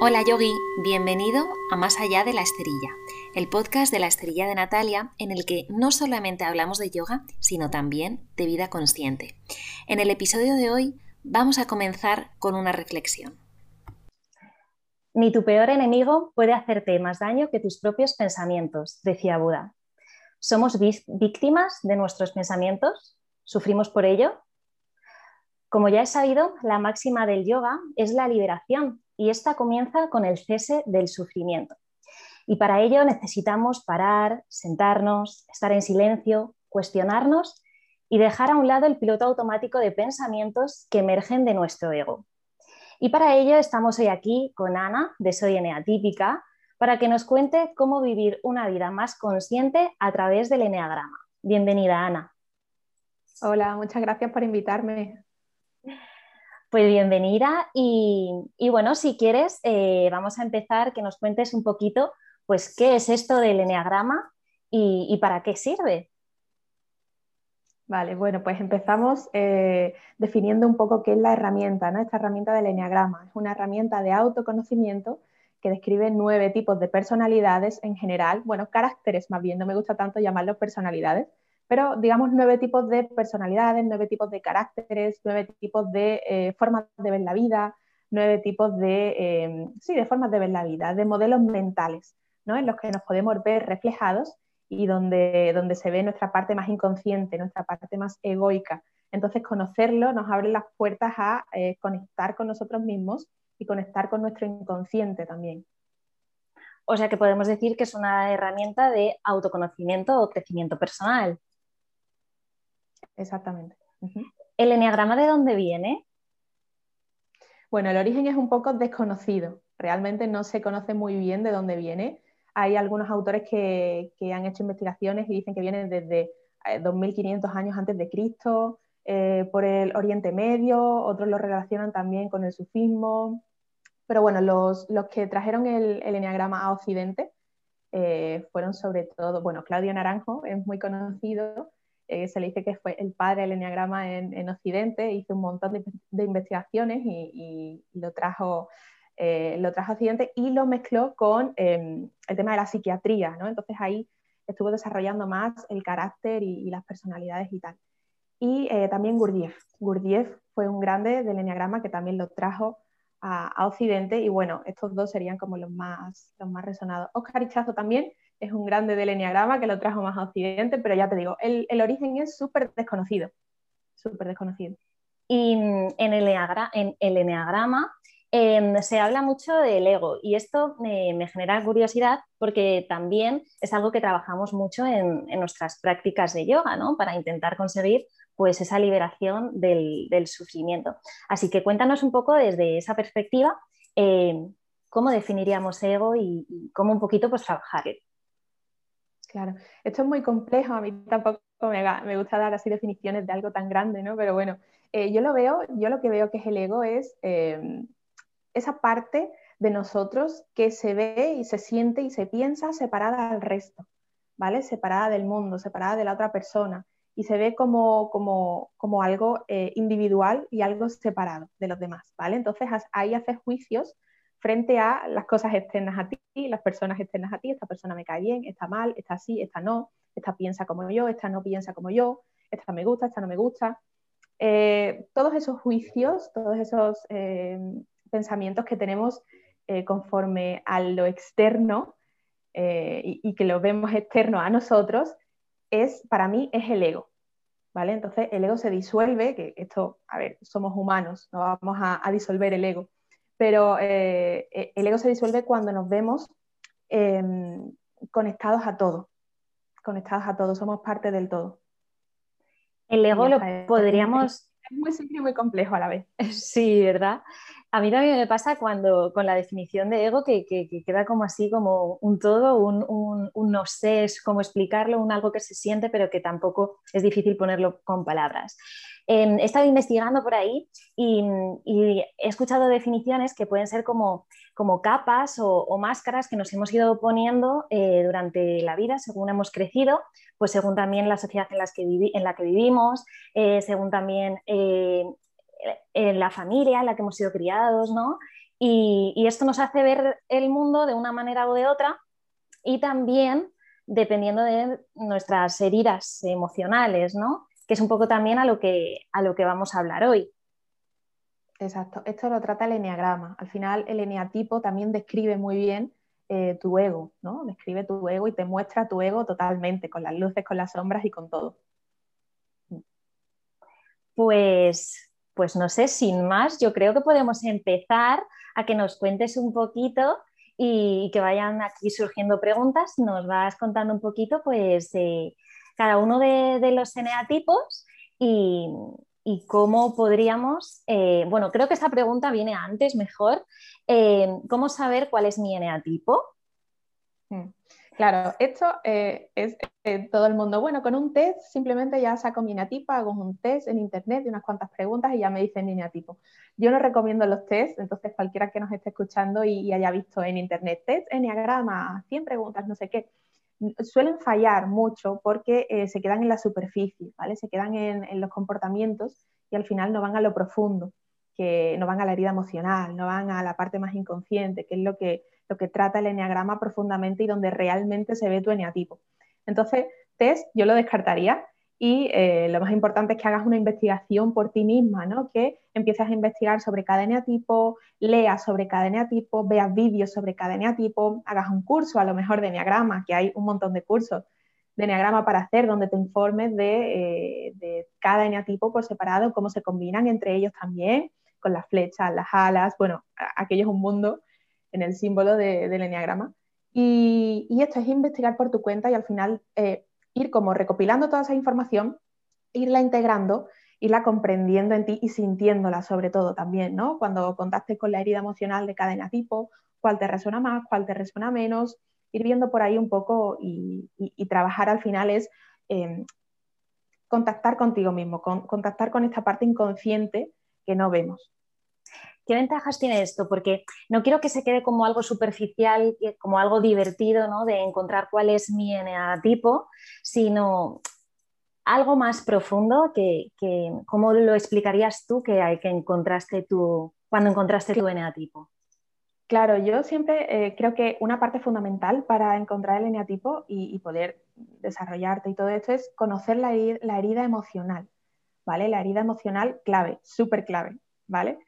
Hola Yogi, bienvenido a Más allá de la esterilla, el podcast de la esterilla de Natalia en el que no solamente hablamos de yoga, sino también de vida consciente. En el episodio de hoy vamos a comenzar con una reflexión. Ni tu peor enemigo puede hacerte más daño que tus propios pensamientos, decía Buda. ¿Somos víctimas de nuestros pensamientos? ¿Sufrimos por ello? Como ya he sabido, la máxima del yoga es la liberación y esta comienza con el cese del sufrimiento. Y para ello necesitamos parar, sentarnos, estar en silencio, cuestionarnos y dejar a un lado el piloto automático de pensamientos que emergen de nuestro ego. Y para ello estamos hoy aquí con Ana de Soy Eneatípica para que nos cuente cómo vivir una vida más consciente a través del Eneagrama. Bienvenida, Ana. Hola, muchas gracias por invitarme. Pues bienvenida y, bueno, si quieres, eh, vamos a empezar que nos cuentes un poquito, pues, qué es esto del Enneagrama y, para qué sirve. Vale, bueno, pues empezamos eh, definiendo un poco qué es la herramienta, ¿no? Esta herramienta del Enneagrama es una herramienta de autoconocimiento que describe nueve tipos de personalidades en general, bueno, caracteres más bien, no me gusta tanto llamarlos personalidades, pero digamos nueve tipos de personalidades, nueve tipos de caracteres, nueve tipos de eh, formas de ver la vida, nueve tipos de, eh, sí, de formas de ver la vida, de modelos mentales, ¿no? en los que nos podemos ver reflejados y donde, donde se ve nuestra parte más inconsciente, nuestra parte más egoica. Entonces, conocerlo nos abre las puertas a eh, conectar con nosotros mismos y conectar con nuestro inconsciente también. O sea que podemos decir que es una herramienta de autoconocimiento o crecimiento personal. Exactamente. ¿El enneagrama de dónde viene? Bueno, el origen es un poco desconocido. Realmente no se conoce muy bien de dónde viene. Hay algunos autores que, han hecho investigaciones y dicen que viene desde 2500 eh, años antes de Cristo, eh, por el Oriente Medio, otros lo relacionan también con el sufismo. Pero bueno, los, que trajeron el, el enneagrama a Occidente eh, fueron sobre todo, bueno, Claudio Naranjo es muy conocido, eh, se le dice que fue el padre del enneagrama en, Occidente, hizo un montón de, investigaciones y, lo, trajo, eh, lo trajo a Occidente y lo mezcló con em, el tema de la psiquiatría, ¿no? Entonces ahí estuvo desarrollando más el carácter y, las personalidades y tal. Y eh, también Gurdjieff. Gurdjieff fue un grande del enneagrama que también lo trajo a, Occidente y bueno, estos dos serían como los más, los más resonados. Oscar Ichazo también es un grande del Enneagrama que lo trajo más a Occidente, pero ya te digo, el, origen es súper desconocido, súper desconocido. Y mm, en el, en el Enneagrama em, se habla mucho del ego y esto me, genera curiosidad porque también es algo que trabajamos mucho en, nuestras prácticas de yoga, ¿no? Para intentar conseguir pues esa liberación del, sufrimiento. Así que cuéntanos un poco desde esa perspectiva em, cómo definiríamos ego y, cómo un poquito pues trabajarlo. Claro, esto es muy complejo, a mí tampoco me, gusta dar así definiciones de algo tan grande, ¿no? Pero bueno, eh, yo lo veo, yo lo que veo que es el ego es eh, esa parte de nosotros que se ve y se siente y se piensa separada al resto, ¿vale? Separada del mundo, separada de la otra persona y se ve como, como, algo eh, individual y algo separado de los demás, ¿vale? Entonces ahí haces juicios frente a las cosas externas a ti, las personas externas a ti, esta persona me cae bien, está mal, está así, esta no, esta piensa como yo, esta no piensa como yo, esta me gusta, esta no me gusta. Eh, todos esos juicios, todos esos eh, pensamientos que tenemos eh, conforme a lo externo y, que lo vemos externo a nosotros, es, para mí, es el ego. ¿Vale? Entonces el ego se disuelve, que esto, a ver, somos humanos, no vamos a disolver el ego, pero eh, eh, el ego se disuelve cuando nos vemos em, conectados a todo, conectados a todo, somos parte del todo. El ego lo podríamos... Es muy simple y muy complejo a la vez. Sí, ¿verdad? A mí también me pasa cuando con la definición de ego que, queda como así, como un todo, un, no sé cómo explicarlo, un algo que se siente, pero que tampoco es difícil ponerlo con palabras. Em, he estado investigando por ahí y, he escuchado definiciones que pueden ser como, como capas o, máscaras que nos hemos ido poniendo eh, durante la vida según hemos crecido, pues según también la sociedad en, que en la que vivimos, eh, según también eh, en la familia en la que hemos sido criados, ¿no? y, esto nos hace ver el mundo de una manera o de otra y también dependiendo de nuestras heridas emocionales, ¿no? Que es un poco también a lo que, a lo que vamos a hablar hoy. Exacto, esto lo trata el eneagrama. Al final el eneatipo también describe muy bien eh, tu ego, ¿no? Describe tu ego y te muestra tu ego totalmente, con las luces, con las sombras y con todo. Pues, pues no sé, sin más, yo creo que podemos empezar a que nos cuentes un poquito y que vayan aquí surgiendo preguntas. Nos vas contando un poquito, pues, cada uno de, los eneatipos y, y cómo podríamos, eh, bueno, creo que esta pregunta viene antes, mejor, eh, ¿cómo saber cuál es mi eneatipo? Hmm. Claro, esto eh, es todo el mundo. Bueno, con un test simplemente ya saco mi eneatipo, hago un test en internet de unas cuantas preguntas y ya me dice mi eneatipo. Yo no recomiendo los tests, entonces cualquiera que nos esté escuchando y, haya visto en internet test, eneagrama, 100 preguntas, no sé qué, suelen fallar mucho porque eh, se quedan en la superficie, ¿vale? Se quedan en, los comportamientos y al final no van a lo profundo, que no van a la herida emocional, no van a la parte más inconsciente, que es lo que, lo que trata el eneagrama profundamente y donde realmente se ve tu eneatipo. Entonces, test yo lo descartaría y eh, lo más importante es que hagas una investigación por ti misma, ¿no? que empieces a investigar sobre cada eneatipo, leas sobre cada eneatipo, veas vídeos sobre cada eneatipo, hagas un curso a lo mejor de eneagrama, que hay un montón de cursos de eneagrama para hacer, donde te informes de, eh, cada eneatipo por separado, cómo se combinan entre ellos también, con las flechas, las alas, bueno, aquello es un mundo en el símbolo del eneagrama. Y, esto es investigar por tu cuenta y al final eh, ir como recopilando toda esa información, irla integrando, irla comprendiendo en ti y sintiéndola sobre todo también, ¿no? Cuando contactes con la herida emocional de cada tipo, cuál te resuena más, cuál te resuena menos, ir viendo por ahí un poco y, trabajar al final es em, contactar contigo mismo, contactar con esta parte inconsciente que no vemos. ¿Qué ventajas tiene esto? Porque no quiero que se quede como algo superficial, como algo divertido, ¿no? De encontrar cuál es mi eneatipo, sino algo más profundo que, ¿cómo lo explicarías tú que, hay, que encontraste tu, cuando encontraste tu eneatipo? Claro, yo siempre eh, creo que una parte fundamental para encontrar el eneatipo y, poder desarrollarte y todo esto es conocer la, la herida emocional, ¿vale? La herida emocional clave, súper clave, ¿vale?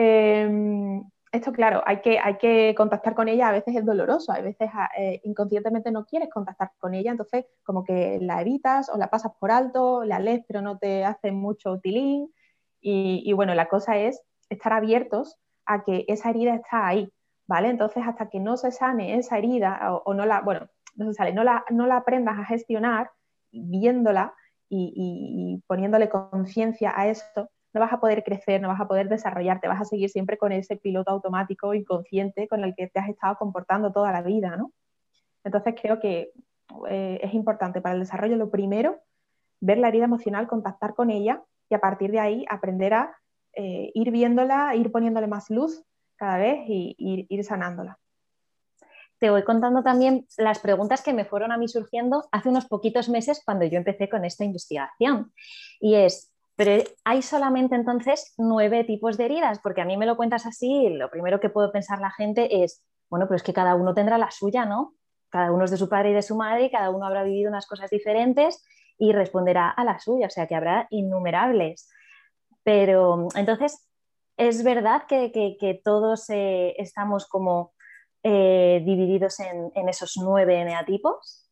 Em, esto, claro, hay que, hay que contactar con ella, a veces es doloroso, a veces ah, eh, inconscientemente no quieres contactar con ella, entonces como que la evitas o la pasas por alto, la lees pero no te hace mucho utilín. Y, bueno, la cosa es estar abiertos a que esa herida está ahí, ¿vale? Entonces hasta que no se sane esa herida o, no la, bueno, no se sale, no la, no la aprendas a gestionar, viéndola y, y poniéndole conciencia a esto, no vas a poder crecer, no vas a poder desarrollarte, vas a seguir siempre con ese piloto automático inconsciente con el que te has estado comportando toda la vida, ¿no? Entonces creo que eh, es importante para el desarrollo lo primero, ver la herida emocional, contactar con ella y a partir de ahí aprender a eh, ir viéndola, ir poniéndole más luz cada vez y ir sanándola te voy contando también las preguntas que me fueron a mí surgiendo hace unos poquitos meses cuando yo empecé con esta investigación. Y es, pero hay solamente entonces nueve tipos de heridas, porque a mí me lo cuentas así, lo primero que puedo pensar la gente es, bueno, pero es que cada uno tendrá la suya, ¿no? Cada uno es de su padre y de su madre y cada uno habrá vivido unas cosas diferentes y responderá a la suya, o sea que habrá innumerables. Pero entonces, ¿es verdad que, todos eh, estamos como eh, divididos en, en esos nueve neatipos?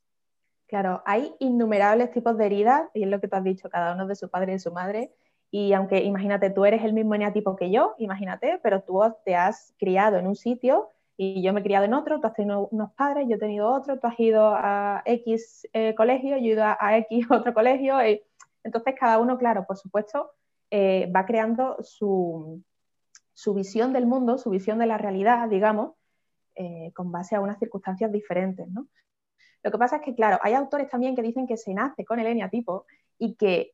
Claro, hay innumerables tipos de heridas, y es lo que tú has dicho, cada uno de su padre y de su madre. Y aunque imagínate, tú eres el mismo eneatipo que yo, imagínate, pero tú te has criado en un sitio y yo me he criado en otro, tú has tenido unos padres, yo he tenido otro, tú has ido a X eh, colegio, yo he ido a, X otro colegio. entonces, cada uno, claro, por supuesto, eh, va creando su, visión del mundo, su visión de la realidad, digamos, eh, con base a unas circunstancias diferentes, ¿no? Lo que pasa es que, claro, hay autores también que dicen que se nace con el eneatipo y que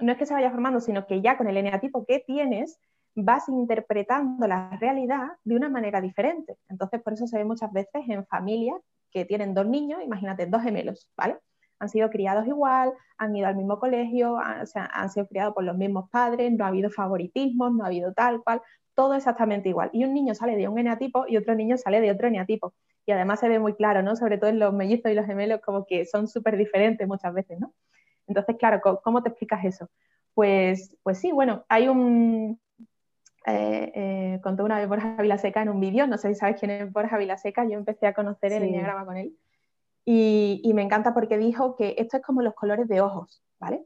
no es que se vaya formando, sino que ya con el eneatipo que tienes vas interpretando la realidad de una manera diferente. Entonces, por eso se ve muchas veces en familias que tienen dos niños, imagínate, dos gemelos, ¿vale? han sido criados igual, han ido al mismo colegio, han, han sido criados por los mismos padres, no ha habido favoritismos, no ha habido tal cual, todo exactamente igual. Y un niño sale de un eneatipo y otro niño sale de otro eneatipo. Y además se ve muy claro, ¿no? Sobre todo en los mellizos y los gemelos, como que son súper diferentes muchas veces, ¿no? Entonces, claro, ¿cómo te explicas eso? Pues, pues sí, bueno, hay un... Eh, eh, contó una vez Borja Vilaseca en un vídeo, no sé si sabes quién es Borja Vilaseca, yo empecé a conocer el enneagrama con él y, y me encanta porque dijo que esto es como los colores de ojos, ¿vale?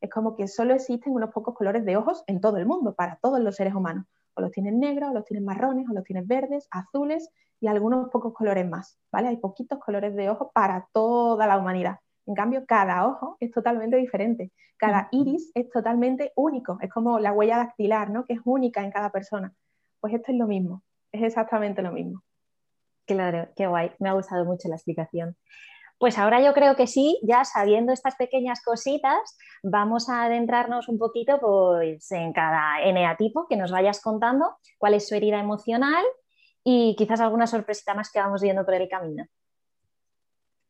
Es como que solo existen unos pocos colores de ojos en todo el mundo, para todos los seres humanos o los tienes negros, o los tienes marrones, o los tienes verdes, azules y algunos pocos colores más, ¿vale? Hay poquitos colores de ojo para toda la humanidad. En cambio, cada ojo es totalmente diferente. Cada iris es totalmente único. Es como la huella dactilar, ¿no? Que es única en cada persona. Pues esto es lo mismo. Es exactamente lo mismo. Claro, qué guay. Me ha gustado mucho la explicación. Pues ahora yo creo que sí, ya sabiendo estas pequeñas cositas, vamos a adentrarnos un poquito pues, en cada eneatipo que nos vayas contando, cuál es su herida emocional y quizás alguna sorpresita más que vamos viendo por el camino.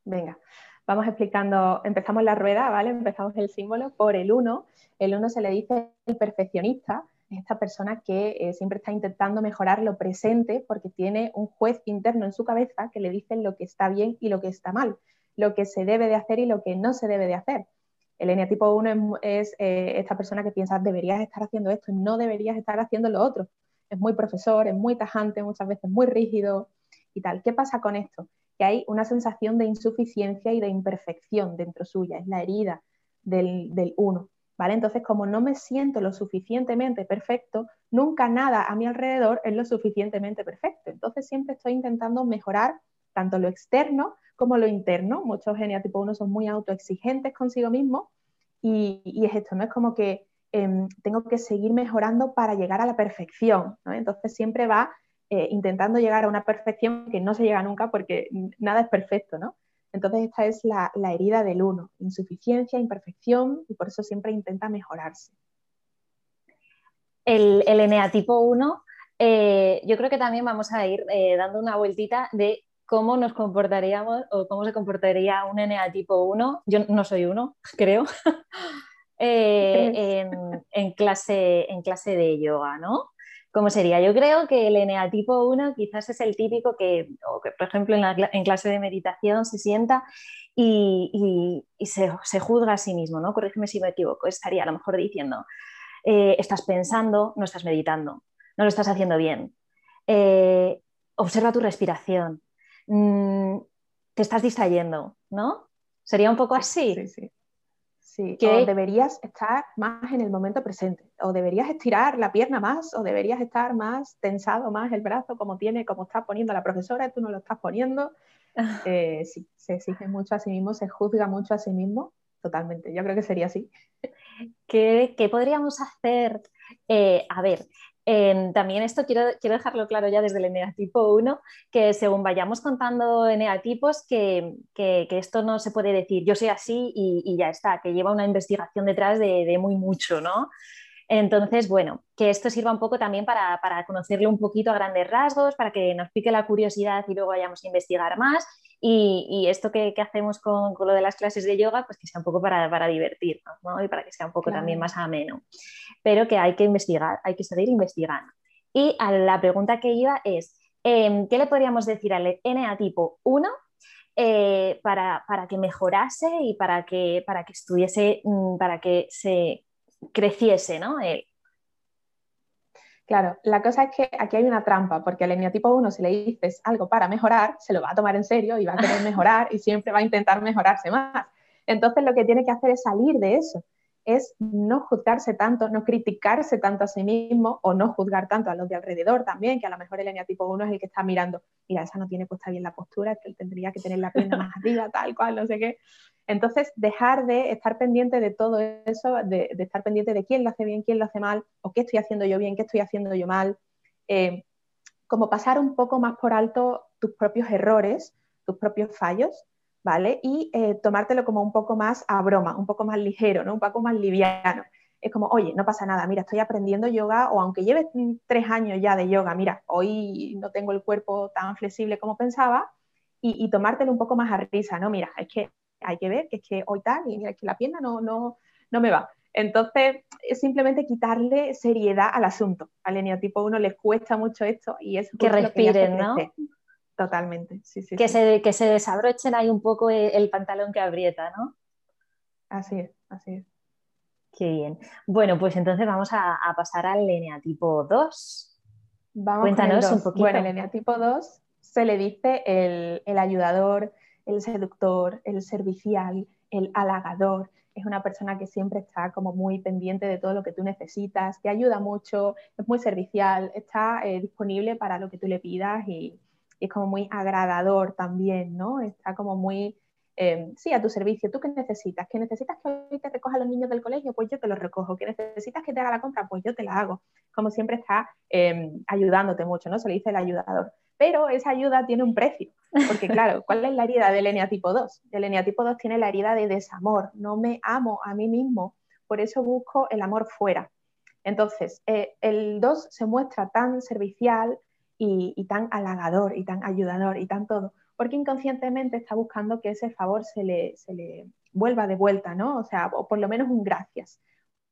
Venga, vamos explicando, empezamos la rueda, ¿vale? Empezamos el símbolo por el 1. El 1 se le dice el perfeccionista, es esta persona que eh, siempre está intentando mejorar lo presente porque tiene un juez interno en su cabeza que le dice lo que está bien y lo que está mal lo que se debe de hacer y lo que no se debe de hacer. El eneatipo 1 es, eh, esta persona que piensa, deberías estar haciendo esto, no deberías estar haciendo lo otro. Es muy profesor, es muy tajante, muchas veces muy rígido y tal. ¿Qué pasa con esto? Que hay una sensación de insuficiencia y de imperfección dentro suya, es la herida del, del 1. ¿Vale? Entonces, como no me siento lo suficientemente perfecto, nunca nada a mi alrededor es lo suficientemente perfecto. Entonces, siempre estoy intentando mejorar tanto lo externo como lo interno. Muchos tipo 1 son muy autoexigentes consigo mismos y, es esto, ¿no? Es como que em, tengo que seguir mejorando para llegar a la perfección, ¿no? Entonces siempre va eh, intentando llegar a una perfección que no se llega nunca porque nada es perfecto, ¿no? Entonces esta es la, herida del uno, insuficiencia, imperfección y por eso siempre intenta mejorarse. El, el eneatipo 1, eh, yo creo que también vamos a ir eh, dando una vueltita de cómo nos comportaríamos o cómo se comportaría un NA tipo 1, yo no soy uno, creo, eh, en, clase, en clase de yoga, ¿no? ¿Cómo sería? Yo creo que el NA tipo 1 quizás es el típico que, por ejemplo, en, clase de meditación se sienta y, se, juzga a sí mismo, ¿no? Corrígeme si me equivoco, estaría a lo mejor diciendo, eh, estás pensando, no estás meditando, no lo estás haciendo bien. Eh, observa tu respiración, Mm, te estás distrayendo, ¿no? Sería un poco así. Sí, sí. sí. Que deberías estar más en el momento presente, o deberías estirar la pierna más, o deberías estar más tensado más el brazo, como tiene, como está poniendo la profesora, tú no lo estás poniendo. Eh, sí, se exige mucho a sí mismo, se juzga mucho a sí mismo, totalmente. Yo creo que sería así. ¿Qué, podríamos hacer? Eh, a ver, también esto quiero, quiero, dejarlo claro ya desde el eneatipo 1, que según vayamos contando eneatipos, que, que, esto no se puede decir yo soy así y, ya está, que lleva una investigación detrás de, de, muy mucho, ¿no? Entonces, bueno, que esto sirva un poco también para, para conocerlo un poquito a grandes rasgos, para que nos pique la curiosidad y luego vayamos a investigar más y, esto que, hacemos con, lo de las clases de yoga, pues que sea un poco para, para divertirnos ¿no? y para que sea un poco también más ameno. Pero que hay que investigar, hay que seguir investigando. Y a la pregunta que iba es, em, ¿qué le podríamos decir al NA tipo 1 eh, para, que mejorase y para que, para que estuviese, mm, para que se creciese ¿no? Claro, la cosa es que aquí hay una trampa, porque al eneatipo 1 si le dices algo para mejorar, se lo va a tomar en serio y va a querer mejorar y siempre va a intentar mejorarse más. Entonces lo que tiene que hacer es salir de eso, es no juzgarse tanto, no criticarse tanto a sí mismo o no juzgar tanto a los de alrededor también, que a lo mejor el eneatipo 1 es el que está mirando, mira, esa no tiene puesta bien la postura, que él tendría que tener la pierna más arriba, tal cual, no sé qué. Entonces, dejar de estar pendiente de todo eso, de, estar pendiente de quién lo hace bien, quién lo hace mal, o qué estoy haciendo yo bien, qué estoy haciendo yo mal, eh, como pasar un poco más por alto tus propios errores, tus propios fallos, ¿vale? Y eh, tomártelo como un poco más a broma, un poco más ligero, ¿no? Un poco más liviano. Es como, oye, no pasa nada, mira, estoy aprendiendo yoga, o aunque lleves tres años ya de yoga, mira, hoy no tengo el cuerpo tan flexible como pensaba, y, y tomártelo un poco más a risa, ¿no? Mira, es que hay que ver que es que hoy tal y mira, que la pierna no, no, no me va. Entonces, es simplemente quitarle seriedad al asunto. Al eneatipo 1 les cuesta mucho esto y es que respiren, ¿no? Totalmente, sí, sí. Que, Se, que se desabrochen ahí un poco el, pantalón que aprieta, ¿no? Así es, así es. Qué bien. Bueno, pues entonces vamos a, pasar al eneatipo 2. Vamos Cuéntanos un poquito. Bueno, el eneatipo 2 se le dice el, el ayudador, el seductor, el servicial, el halagador, es una persona que siempre está como muy pendiente de todo lo que tú necesitas, te ayuda mucho, es muy servicial, está eh, disponible para lo que tú le pidas y, es como muy agradador también, ¿no? Está como muy, em, sí, a tu servicio. ¿Tú qué necesitas? ¿Que necesitas que hoy te recoja a los niños del colegio? Pues yo te los recojo. ¿Que necesitas que te haga la compra? Pues yo te la hago. Como siempre está em, ayudándote mucho, ¿no? Se le dice el ayudador pero esa ayuda tiene un precio, porque claro, ¿cuál es la herida del eneatipo 2? El eneatipo 2 tiene la herida de desamor, no me amo a mí mismo, por eso busco el amor fuera. Entonces, eh, el 2 se muestra tan servicial y, tan halagador y tan ayudador y tan todo, porque inconscientemente está buscando que ese favor se le, se le vuelva de vuelta, ¿no? O sea, o por lo menos un gracias,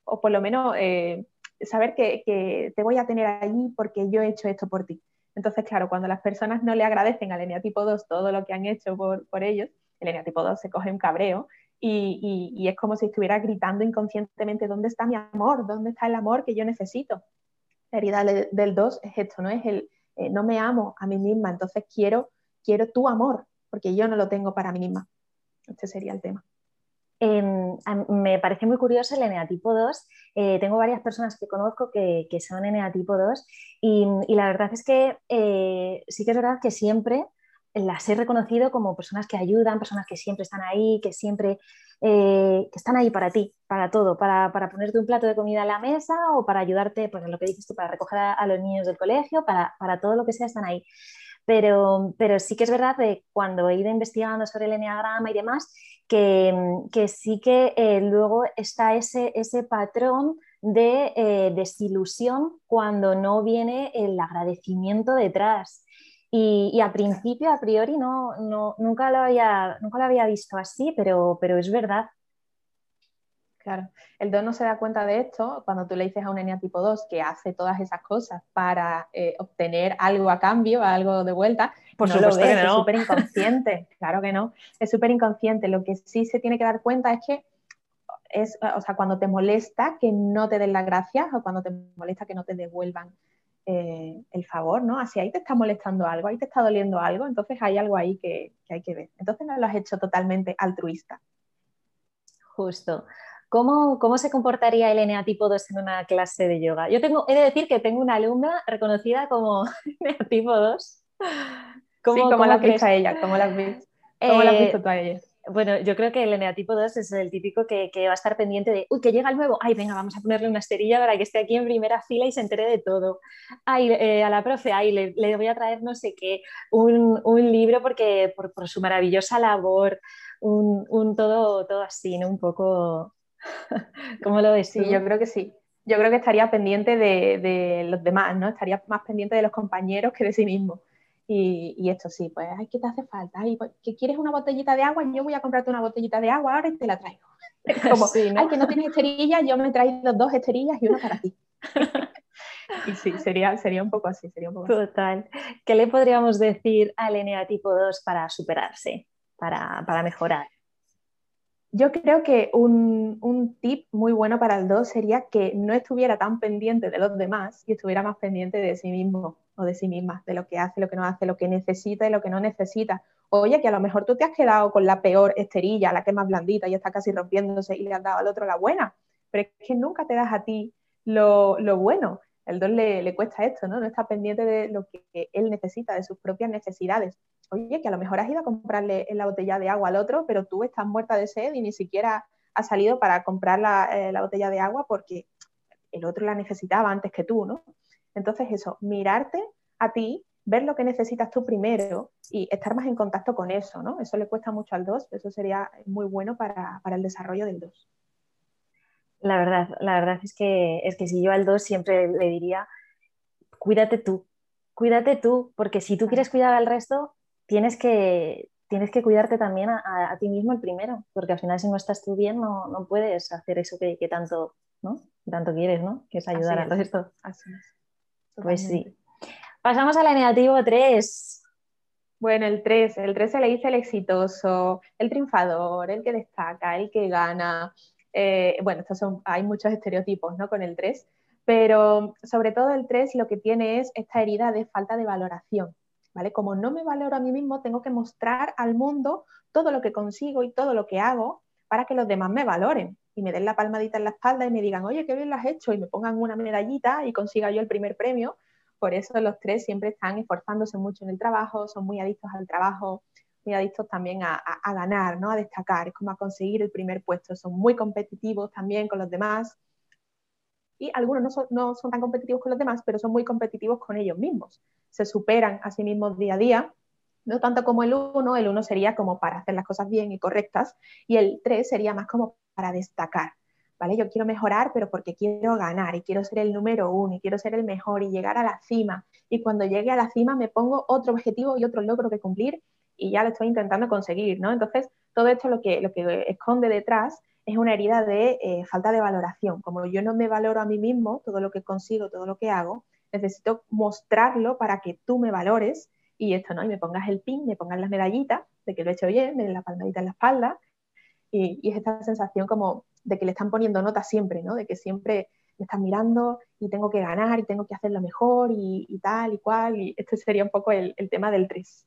o por lo menos eh, saber que, que te voy a tener allí porque yo he hecho esto por ti. Entonces, claro, cuando las personas no le agradecen al eneatipo 2 todo lo que han hecho por, ellos, el eneatipo 2 se coge un cabreo y, es como si estuviera gritando inconscientemente, ¿dónde está mi amor? ¿Dónde está el amor que yo necesito? La herida del 2 es esto, ¿no? Es el, eh, no me amo a mí misma, entonces quiero, quiero tu amor, porque yo no lo tengo para mí misma. Este sería el tema. Em, me parece muy curioso el eneatipo 2. Eh, tengo varias personas que conozco que, son eneatipo 2 y, la verdad es que eh, sí que es verdad que siempre las he reconocido como personas que ayudan, personas que siempre están ahí, que siempre eh, que están ahí para ti, para todo, para, ponerte un plato de comida en la mesa o para ayudarte, pues lo que dices tú, para recoger a, los niños del colegio, para, para, todo lo que sea, están ahí. Pero, pero sí que es verdad que cuando he ido investigando sobre el eneagrama y demás, que, sí que eh, luego está ese, ese patrón de eh, desilusión cuando no viene el agradecimiento detrás. Y, y, a principio, a priori, no, no, nunca, lo había, nunca lo había visto así, pero, pero es verdad. Claro, el 2 no se da cuenta de esto cuando tú le dices a un eneatipo 2 que hace todas esas cosas para eh, obtener algo a cambio, algo de vuelta. Por supuesto que no. Es súper inconsciente, claro que no. Es súper inconsciente. Lo que sí se tiene que dar cuenta es que es, o sea, cuando te molesta que no te den las gracias o cuando te molesta que no te devuelvan eh, el favor, ¿no? Así ahí te está molestando algo, ahí te está doliendo algo, entonces hay algo ahí que, que hay que ver. Entonces no lo has hecho totalmente altruista. Justo. ¿Cómo, se comportaría el eneatipo 2 en una clase de yoga? Yo tengo, he de decir que tengo una alumna reconocida como eneatipo 2. ¿Cómo, sí, ¿cómo, la has visto a ella? ¿Cómo la has visto, ¿Cómo la has visto tú a ella? Bueno, yo creo que el eneatipo 2 es el típico que, va a estar pendiente de, uy, que llega el nuevo, ay, venga, vamos a ponerle una esterilla para que esté aquí en primera fila y se entere de todo. Ay, eh, a la profe, ay, le, voy a traer no sé qué, un, libro porque por, su maravillosa labor, un, un, todo, todo así, ¿no? Un poco ¿Cómo lo ves? Sí, yo creo que sí. Yo creo que estaría pendiente de, los demás, ¿no? Estaría más pendiente de los compañeros que de sí mismo. Y, esto sí, pues, ay, ¿qué te hace falta? Ay, pues, ¿que quieres una botellita de agua? Yo voy a comprarte una botellita de agua ahora y te la traigo. Como, ay, que no tienes esterillas, yo me traigo dos esterillas y una para ti. y sí, sería, sería un poco así, sería un poco Total. ¿Qué le podríamos decir al tipo 2 para superarse, para, para mejorar? Yo creo que un, tip muy bueno para el 2 sería que no estuviera tan pendiente de los demás y estuviera más pendiente de sí mismo o de sí misma, de lo que hace, lo que no hace, lo que necesita y lo que no necesita. Oye, que a lo mejor tú te has quedado con la peor esterilla, la que es más blandita y está casi rompiéndose y le has dado al otro la buena, pero es que nunca te das a ti lo, bueno. El 2 le, cuesta esto, ¿no? No está pendiente de lo que él necesita, de sus propias necesidades oye, que a lo mejor has ido a comprarle la botella de agua al otro, pero tú estás muerta de sed y ni siquiera has salido para comprar eh, la, botella de agua porque el otro la necesitaba antes que tú, ¿no? Entonces eso, mirarte a ti, ver lo que necesitas tú primero y estar más en contacto con eso, ¿no? Eso le cuesta mucho al 2, eso sería muy bueno para, el desarrollo del 2. La verdad, la verdad es que, es que si yo al 2 siempre le diría, cuídate tú, cuídate tú, porque si tú quieres cuidar al resto, tienes que, tienes que cuidarte también a, ti mismo el primero, porque al final si no estás tú bien no, puedes hacer eso que, tanto, ¿no? tanto quieres, ¿no? Que es ayudar al resto. Así es. Pues sí. Pasamos al negativo 3. Bueno, el 3, el 3 se le dice el exitoso, el triunfador, el que destaca, el que gana. Eh, bueno, estos son, hay muchos estereotipos ¿no? con el 3, pero sobre todo el 3 lo que tiene es esta herida de falta de valoración. ¿vale? Como no me valoro a mí mismo, tengo que mostrar al mundo todo lo que consigo y todo lo que hago para que los demás me valoren y me den la palmadita en la espalda y me digan, oye, qué bien lo has hecho, y me pongan una medallita y consiga yo el primer premio. Por eso los tres siempre están esforzándose mucho en el trabajo, son muy adictos al trabajo, muy adictos también a, ganar, ¿no? a destacar, es como a conseguir el primer puesto. Son muy competitivos también con los demás. Y algunos no son, no son tan competitivos con los demás, pero son muy competitivos con ellos mismos. Se superan a sí mismos día a día no tanto como el 1, el 1 sería como para hacer las cosas bien y correctas y el 3 sería más como para destacar, ¿vale? Yo quiero mejorar, pero porque quiero ganar y quiero ser el número uno y quiero ser el mejor y llegar a la cima. Y cuando llegue a la cima me pongo otro objetivo y otro logro que cumplir y ya lo estoy intentando conseguir, ¿no? Entonces, todo esto lo que, lo que esconde detrás es una herida de eh, falta de valoración. Como yo no me valoro a mí mismo, todo lo que consigo, todo lo que hago, necesito mostrarlo para que tú me valores y esto, ¿no? Y me pongas el pin, me pongas las medallitas de que lo he hecho bien, me den la palmadita en la espalda y, es esta sensación como de que le están poniendo nota siempre, ¿no? De que siempre me están mirando y tengo que ganar y tengo que hacerlo mejor y, tal y cual. Y este sería un poco el, tema del 3.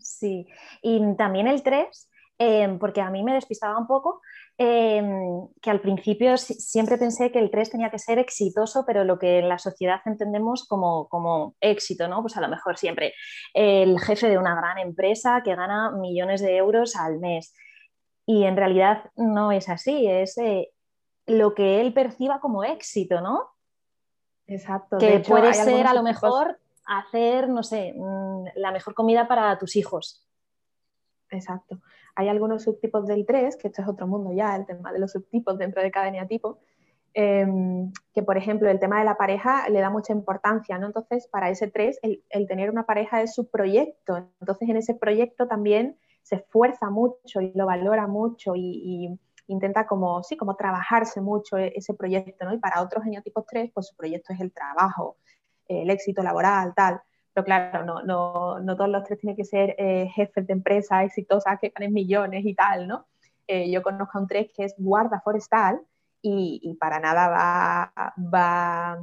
Sí, y también el 3, em, porque a mí me despistaba un poco, em, que al principio siempre pensé que el 3 tenía que ser exitoso, pero lo que en la sociedad entendemos como, como éxito, ¿no? Pues a lo mejor siempre el jefe de una gran empresa que gana millones de euros al mes y en realidad no es así, es eh, lo que él perciba como éxito, ¿no? Exacto. Que puede ser a lo mejor hacer, no sé, mm, la mejor comida para tus hijos. Exacto. Hay algunos subtipos del 3, que esto es otro mundo ya, el tema de los subtipos dentro de cada eneatipo, em, que por ejemplo el tema de la pareja le da mucha importancia, ¿no? Entonces, para ese 3, el, tener una pareja es su proyecto. Entonces, en ese proyecto también se esfuerza mucho y lo valora mucho y, intenta como, sí, como trabajarse mucho e-, ese proyecto, ¿no? Y para otros genotipos 3, pues su proyecto es el trabajo, el éxito laboral, tal. Pero claro, no, no, no todos los tres tienen que ser eh, jefes de empresas exitosas que ganen millones y tal, ¿no? Eh, yo conozco a un 3 que es guarda forestal y, y para nada va, va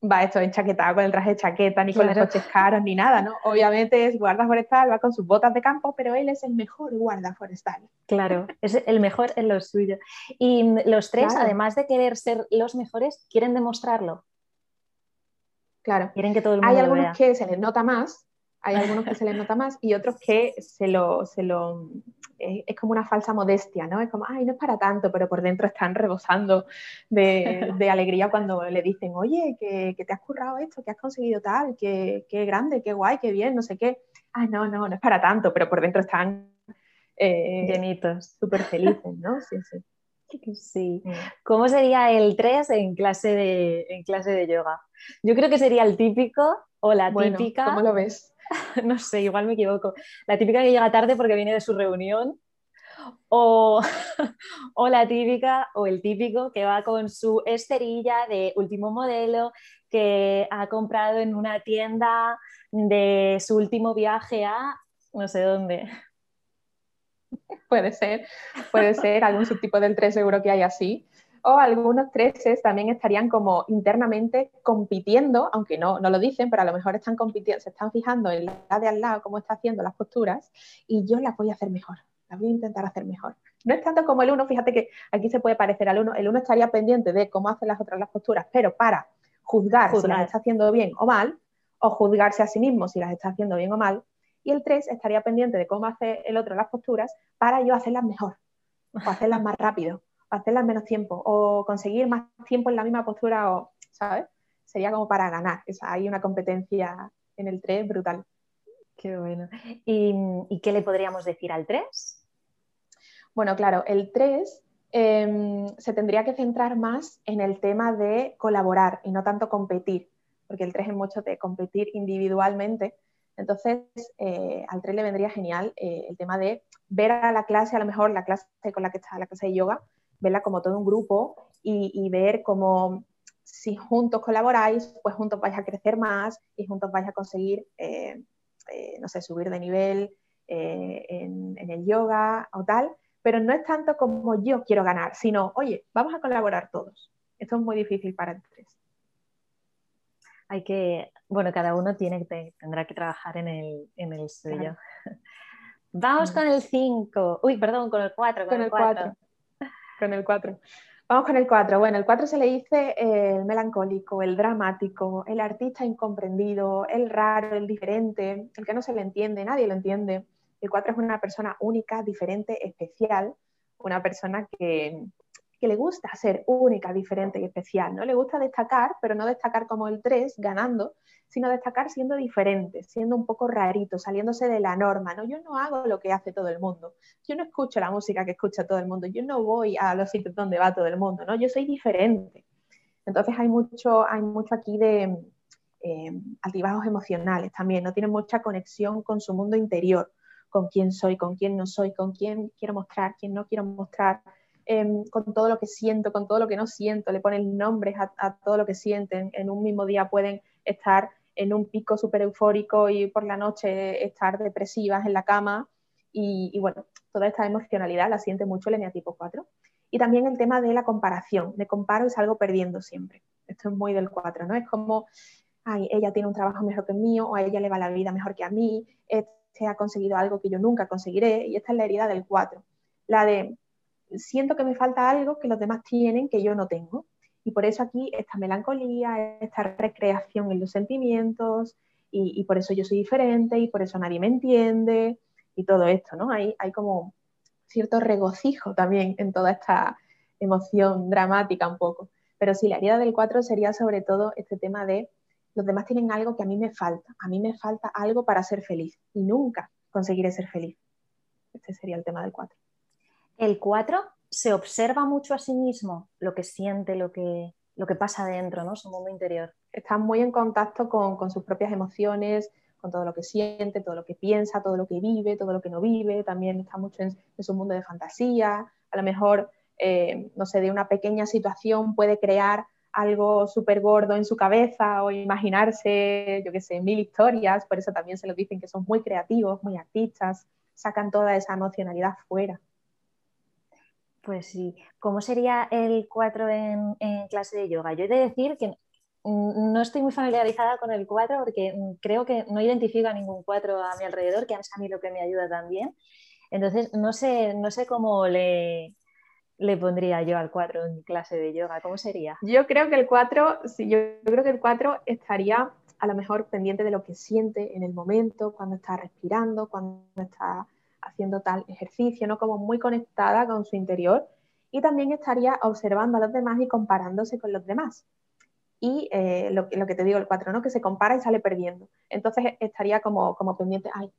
va esto enchaquetado con el traje de chaqueta, ni con los coches caros, ni nada, ¿no? Obviamente es guarda forestal, va con sus botas de campo, pero él es el mejor guarda forestal. Claro, es el mejor en lo suyo. Y los tres, además de querer ser los mejores, quieren demostrarlo. Claro. Quieren que todo el mundo Hay algunos que se les nota más, hay algunos que se les nota más y otros que se lo, se lo es, como una falsa modestia, ¿no? Es como, ay, no es para tanto, pero por dentro están rebosando de, alegría cuando le dicen, oye, que, te has currado esto, que has conseguido tal, que, grande, qué guay, qué bien, no sé qué. Ay, no, no, no es para tanto, pero por dentro están eh, llenitos, súper felices, ¿no? Sí, sí. Sí. Mm. ¿Cómo sería el 3 en clase de, en clase de yoga? Yo creo que sería el típico o la típica. ¿Cómo lo ves? no sé, igual me equivoco, la típica que llega tarde porque viene de su reunión, o, o, la típica o el típico que va con su esterilla de último modelo que ha comprado en una tienda de su último viaje a no sé dónde. Puede ser, puede ser, algún subtipo del 3 seguro que hay así o algunos treses también estarían como internamente compitiendo, aunque no, no lo dicen, pero a lo mejor están compitiendo, se están fijando en la de al lado, cómo está haciendo las posturas, y yo las voy a hacer mejor, las voy a intentar hacer mejor. No es tanto como el uno, fíjate que aquí se puede parecer al uno, el uno estaría pendiente de cómo hacen las otras las posturas, pero para juzgar, si las está haciendo bien o mal, o juzgarse a sí mismo si las está haciendo bien o mal, y el 3 estaría pendiente de cómo hace el otro las posturas para yo hacerlas mejor o hacerlas más rápido hacerlas menos tiempo o conseguir más tiempo en la misma postura, o, ¿sabes? Sería como para ganar. hay una competencia en el 3 brutal. Qué bueno. ¿Y, qué le podríamos decir al 3? Bueno, claro, el 3 em, se tendría que centrar más en el tema de colaborar y no tanto competir, porque el 3 es mucho de competir individualmente. Entonces, eh, al 3 le vendría genial eh, el tema de ver a la clase, a lo mejor la clase con la que está, la clase de yoga, verla como todo un grupo y, ver cómo si juntos colaboráis, pues juntos vais a crecer más y juntos vais a conseguir, eh, no sé, subir de nivel en, en el yoga o tal, pero no es tanto como yo quiero ganar, sino, oye, vamos a colaborar todos. Esto es muy difícil para el 3 hay que, bueno, cada uno tiene, tendrá que trabajar en el, en el suyo. Vamos con el 5, uy, perdón, con el 4. Con, el 4. Con el 4. Vamos con el 4. Bueno, el 4 se le dice el melancólico, el dramático, el artista incomprendido, el raro, el diferente, el que no se le entiende, nadie lo entiende. El 4 es una persona única, diferente, especial, una persona que, que le gusta ser única, diferente y especial, ¿no? Le gusta destacar, pero no destacar como el 3, ganando, sino destacar siendo diferente, siendo un poco rarito, saliéndose de la norma, ¿no? Yo no hago lo que hace todo el mundo, yo no escucho la música que escucha todo el mundo, yo no voy a los sitios donde va todo el mundo, ¿no? Yo soy diferente. Entonces hay mucho, hay mucho aquí de eh, altibajos emocionales también, no tiene mucha conexión con su mundo interior, con quién soy, con quién no soy, con quién quiero mostrar, quién no quiero mostrar, Em, con todo lo que siento, con todo lo que no siento, le ponen nombres a, todo lo que sienten. En un mismo día pueden estar en un pico súper eufórico y por la noche estar depresivas en la cama. Y, bueno, toda esta emocionalidad la siente mucho el eneatipo 4. Y también el tema de la comparación. Me comparo y salgo perdiendo siempre. Esto es muy del 4, ¿no? Es como, ay, ella tiene un trabajo mejor que el mío, o a ella le va la vida mejor que a mí, este ha conseguido algo que yo nunca conseguiré. Y esta es la herida del 4. La de siento que me falta algo que los demás tienen que yo no tengo. Y por eso aquí esta melancolía, esta recreación en los sentimientos, y, por eso yo soy diferente, y por eso nadie me entiende, y todo esto, ¿no? Hay, hay como cierto regocijo también en toda esta emoción dramática un poco. Pero sí, la herida del 4 sería sobre todo este tema de los demás tienen algo que a mí me falta, a mí me falta algo para ser feliz y nunca conseguiré ser feliz. Este sería el tema del 4. El 4 se observa mucho a sí mismo, lo que siente, lo que, lo que pasa dentro, ¿no? su mundo interior. Está muy en contacto con, sus propias emociones, con todo lo que siente, todo lo que piensa, todo lo que vive, todo lo que no vive. También está mucho en, su mundo de fantasía. A lo mejor, eh, no sé, de una pequeña situación puede crear algo súper gordo en su cabeza o imaginarse, yo qué sé, mil historias. Por eso también se los dicen que son muy creativos, muy artistas, sacan toda esa emocionalidad fuera. Pues sí. ¿Cómo sería el 4 en, clase de yoga? Yo he de decir que no estoy muy familiarizada con el 4 porque creo que no identifico a ningún 4 a mi alrededor, que es a mí lo que me ayuda también. Entonces, no sé, no sé cómo le, le pondría yo al 4 en clase de yoga. ¿Cómo sería? Yo creo que el 4, sí, yo creo que el 4 estaría a lo mejor pendiente de lo que siente en el momento, cuando está respirando, cuando está haciendo tal ejercicio, ¿no? Como muy conectada con su interior y también estaría observando a los demás y comparándose con los demás. Y eh, lo, que te digo, el 4, ¿no? Que se compara y sale perdiendo. Entonces estaría como, como pendiente, ay,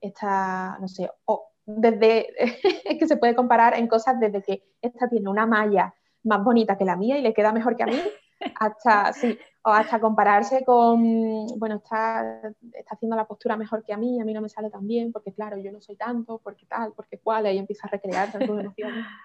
esta, no sé, o desde que se puede comparar en cosas desde que esta tiene una malla más bonita que la mía y le queda mejor que a mí, hasta, sí, o hasta compararse con, bueno, está, está haciendo la postura mejor que a mí, a mí no me sale tan bien, porque claro, yo no soy tanto, porque tal, porque cual, y empieza a recrear sus emociones.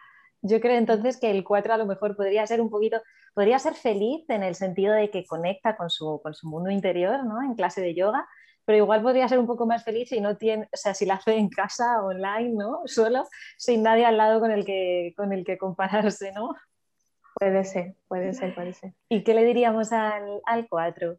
Yo creo entonces que el 4 a lo mejor podría ser un poquito, podría ser feliz en el sentido de que conecta con su, con su mundo interior, ¿no? En clase de yoga, pero igual podría ser un poco más feliz si no tiene, o sea, si la hace en casa, online, ¿no? Solo, sin nadie al lado con el que, con el que compararse, ¿no? Puede ser, puede ser, puede ser. ¿Y qué le diríamos al, 4?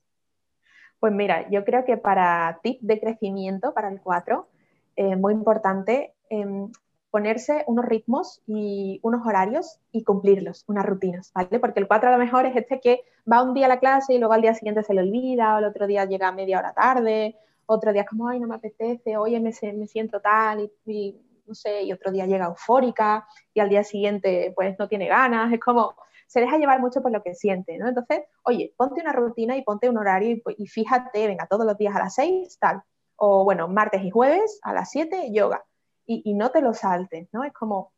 Pues mira, yo creo que para tip de crecimiento para el 4, es muy importante em, ponerse unos ritmos y unos horarios y cumplirlos, unas rutinas, ¿vale? Porque el 4 a lo mejor es este que va un día a la clase y luego al día siguiente se le olvida, o el otro día llega media hora tarde, otro día es como, ay, no me apetece, oye, me, me siento tal y, no sé, y otro día llega eufórica y al día siguiente pues no tiene ganas, es como, se deja llevar mucho por lo que siente, ¿no? Entonces, oye, ponte una rutina y ponte un horario y, fíjate, venga, todos los días a las 6, tal, o bueno, martes y jueves a las 7, yoga, y, y no te lo saltes, ¿no? Es como,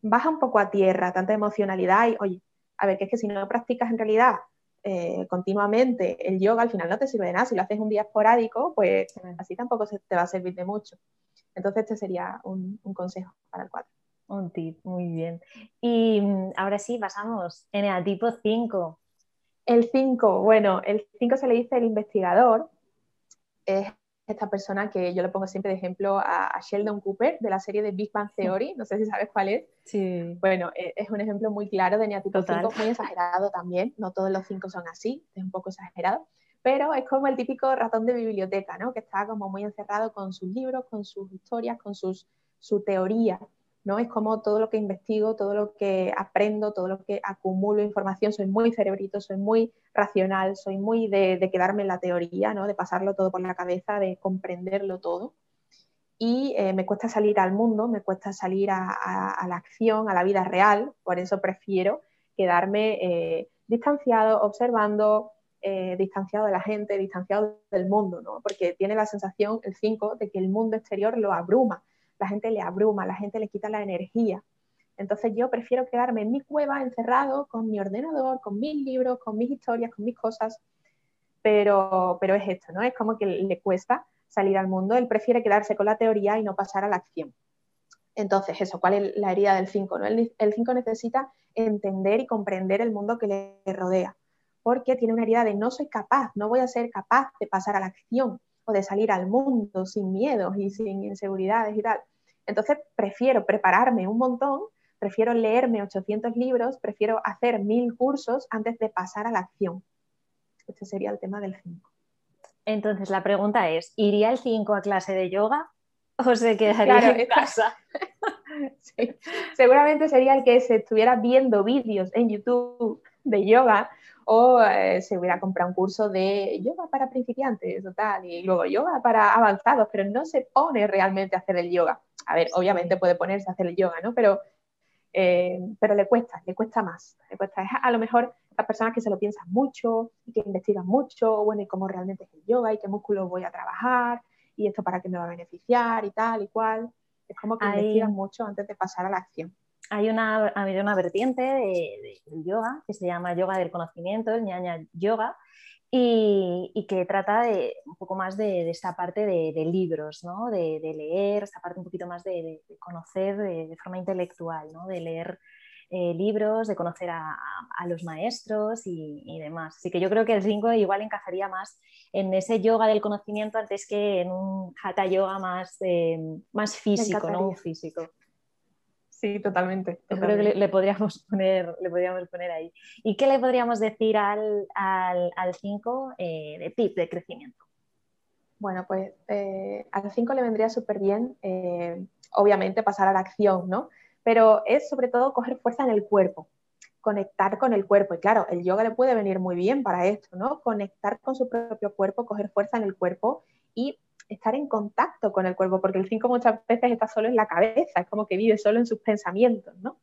baja un poco a tierra, tanta emocionalidad y, oye, a ver, que es que si no practicas en realidad eh, continuamente el yoga, al final no te sirve de nada. Si lo haces un día esporádico, pues así tampoco te va a servir de mucho. Entonces, este sería un, consejo para el cuadro. Un tip, muy bien. Y mm, ahora sí, pasamos en el tipo 5. El 5, bueno, el 5 se le dice el investigador. Es esta persona que yo le pongo siempre de ejemplo a, Sheldon Cooper de la serie de Big Bang Theory, no sé si sabes cuál es. Sí. Bueno, e, es un ejemplo muy claro de neatipo 5, muy exagerado también, no todos los 5 son así, es un poco exagerado, pero es como el típico ratón de biblioteca, ¿no? Que está como muy encerrado con sus libros, con sus historias, con sus, su teoría. ¿No? Es como todo lo que investigo, todo lo que aprendo, todo lo que acumulo información, soy muy cerebrito, soy muy racional, soy muy de, quedarme en la teoría, ¿no? De pasarlo todo por la cabeza, de comprenderlo todo. Y eh, me cuesta salir al mundo, me cuesta salir a, la acción, a la vida real, por eso prefiero quedarme eh, distanciado, observando, eh, distanciado de la gente, distanciado del mundo, ¿no? Porque tiene la sensación, el 5, de que el mundo exterior lo abruma, la gente le abruma, la gente le quita la energía. Entonces yo prefiero quedarme en mi cueva encerrado con mi ordenador, con mis libros, con mis historias, con mis cosas, pero, pero es esto, ¿no? Es como que le cuesta salir al mundo, él prefiere quedarse con la teoría y no pasar a la acción. Entonces, eso, ¿cuál es la herida del 5? ¿no? El 5 necesita entender y comprender el mundo que le rodea, porque tiene una herida de no soy capaz, no voy a ser capaz de pasar a la acción o de salir al mundo sin miedos y sin inseguridades y tal. Entonces prefiero prepararme un montón, prefiero leerme 800 libros, prefiero hacer mil cursos antes de pasar a la acción. Este sería el tema del 5. Entonces la pregunta es, ¿iría el 5 a clase de yoga o se quedaría en casa? Seguramente sería el que se estuviera viendo vídeos en YouTube de yoga o eh, se hubiera comprado un curso de yoga para principiantes o tal, y luego yoga para avanzados, pero no se pone realmente a hacer el yoga. A ver, obviamente puede ponerse a hacer el yoga, ¿no? Pero, eh, pero le cuesta, le cuesta más. Le cuesta. Es a lo mejor las personas que se lo piensan mucho y que investigan mucho, bueno, y cómo realmente es el yoga y qué músculos voy a trabajar y esto para qué me va a beneficiar y tal y cual. Es como que investigan mucho antes de pasar a la acción hay una, hay una vertiente de, yoga que se llama yoga del conocimiento, el ñaña yoga, y, que trata de un poco más de, esta parte de, libros, ¿no? de, leer, esta parte un poquito más de, conocer de, forma intelectual, ¿no? de leer eh, libros, de conocer a, los maestros y, demás. Así que yo creo que el 5 igual encajaría más en ese yoga del conocimiento antes que en un hatha yoga más, eh, más físico, ¿no? Un físico. Sí, totalmente. Yo creo que le, podríamos poner, le podríamos poner ahí. ¿Y qué le podríamos decir al 5 eh, de tip de crecimiento? Bueno, pues eh, al 5 le vendría súper bien, eh, obviamente, pasar a la acción, ¿no? Pero es sobre todo coger fuerza en el cuerpo, conectar con el cuerpo. Y claro, el yoga le puede venir muy bien para esto, ¿no? Conectar con su propio cuerpo, coger fuerza en el cuerpo y estar en contacto con el cuerpo, porque el 5 muchas veces está solo en la cabeza, es como que vive solo en sus pensamientos, ¿no?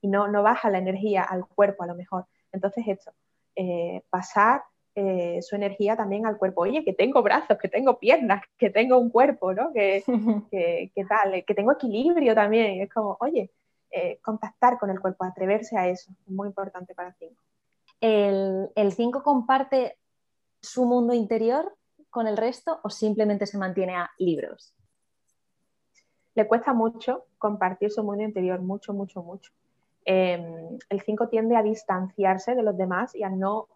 Y no, no baja la energía al cuerpo a lo mejor. Entonces esto, eh, pasar eh, su energía también al cuerpo. Oye, que tengo brazos, que tengo piernas, que tengo un cuerpo, ¿no? Que, que, tal, que tengo equilibrio también. Es como, oye, eh, contactar con el cuerpo, atreverse a eso, es muy importante para el 5. ¿El 5 comparte su mundo interior con el resto o simplemente se mantiene a libros? Le cuesta mucho compartir su mundo interior, mucho, mucho, mucho. Em, el 5 tiende a distanciarse de los demás y a no...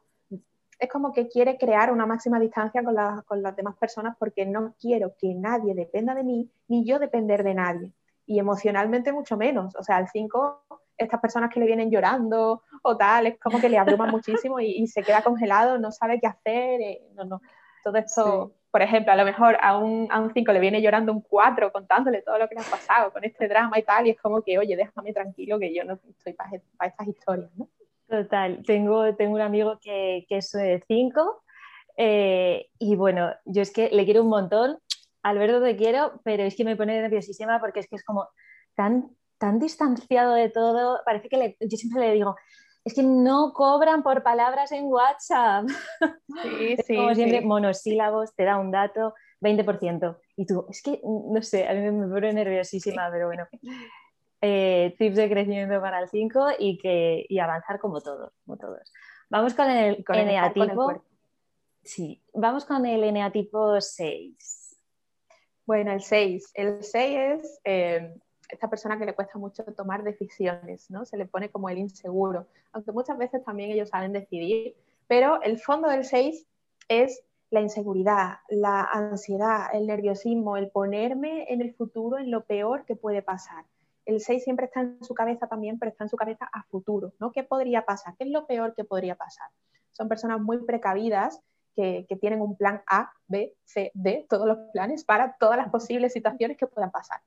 Es como que quiere crear una máxima distancia con, con las demás personas porque no quiero que nadie dependa de mí, ni yo depender de nadie. Y emocionalmente mucho menos. O sea, el 5 estas personas que le vienen llorando o tal, es como que le abruma muchísimo y, se queda congelado, no sabe qué hacer, eh, no, no, todo esto, por ejemplo, a lo mejor a un 5 le viene llorando un 4 contándole todo lo que le ha pasado con este drama y tal, y es como que, oye, déjame tranquilo que yo no estoy para, estas historias, ¿no? Total, tengo, tengo un amigo que, que es 5 eh, y bueno, yo es que le quiero un montón, Alberto te quiero, pero es que me pone nerviosísima porque es que es como tan, tan distanciado de todo, parece que le, yo siempre le digo, es que no cobran por palabras en WhatsApp. Sí, sí. Como siempre, monosílabos, te da un dato, 20%. Y tú, es que, no sé, a mí me pone nerviosísima, pero bueno. Eh, tips de crecimiento para el 5 y, que, y avanzar como todos, como todos. Vamos con el eneatipo. Sí, vamos con el eneatipo 6. Bueno, el 6. El 6 es eh, esta persona que le cuesta mucho tomar decisiones, ¿no? Se le pone como el inseguro, aunque muchas veces también ellos saben decidir, pero el fondo del 6 es la inseguridad, la ansiedad, el nerviosismo, el ponerme en el futuro en lo peor que puede pasar. El 6 siempre está en su cabeza también, pero está en su cabeza a futuro, ¿no? ¿Qué podría pasar? ¿Qué es lo peor que podría pasar? Son personas muy precavidas que, tienen un plan A, B, C, D, todos los planes para todas las posibles situaciones que puedan pasar.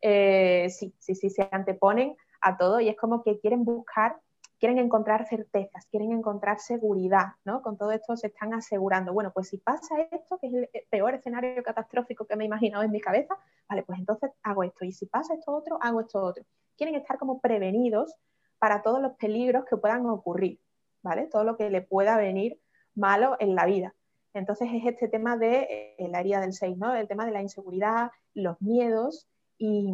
Eh, sí, sí, sí, se anteponen a todo y es como que quieren buscar, quieren encontrar certezas, quieren encontrar seguridad, ¿no? Con todo esto se están asegurando, bueno, pues si pasa esto, que es el peor escenario catastrófico que me he imaginado en mi cabeza, vale, pues entonces hago esto y si pasa esto otro, hago esto otro. Quieren estar como prevenidos para todos los peligros que puedan ocurrir, ¿vale? Todo lo que le pueda venir malo en la vida. Entonces es este tema de eh, la herida del 6, ¿no? El tema de la inseguridad, los miedos y,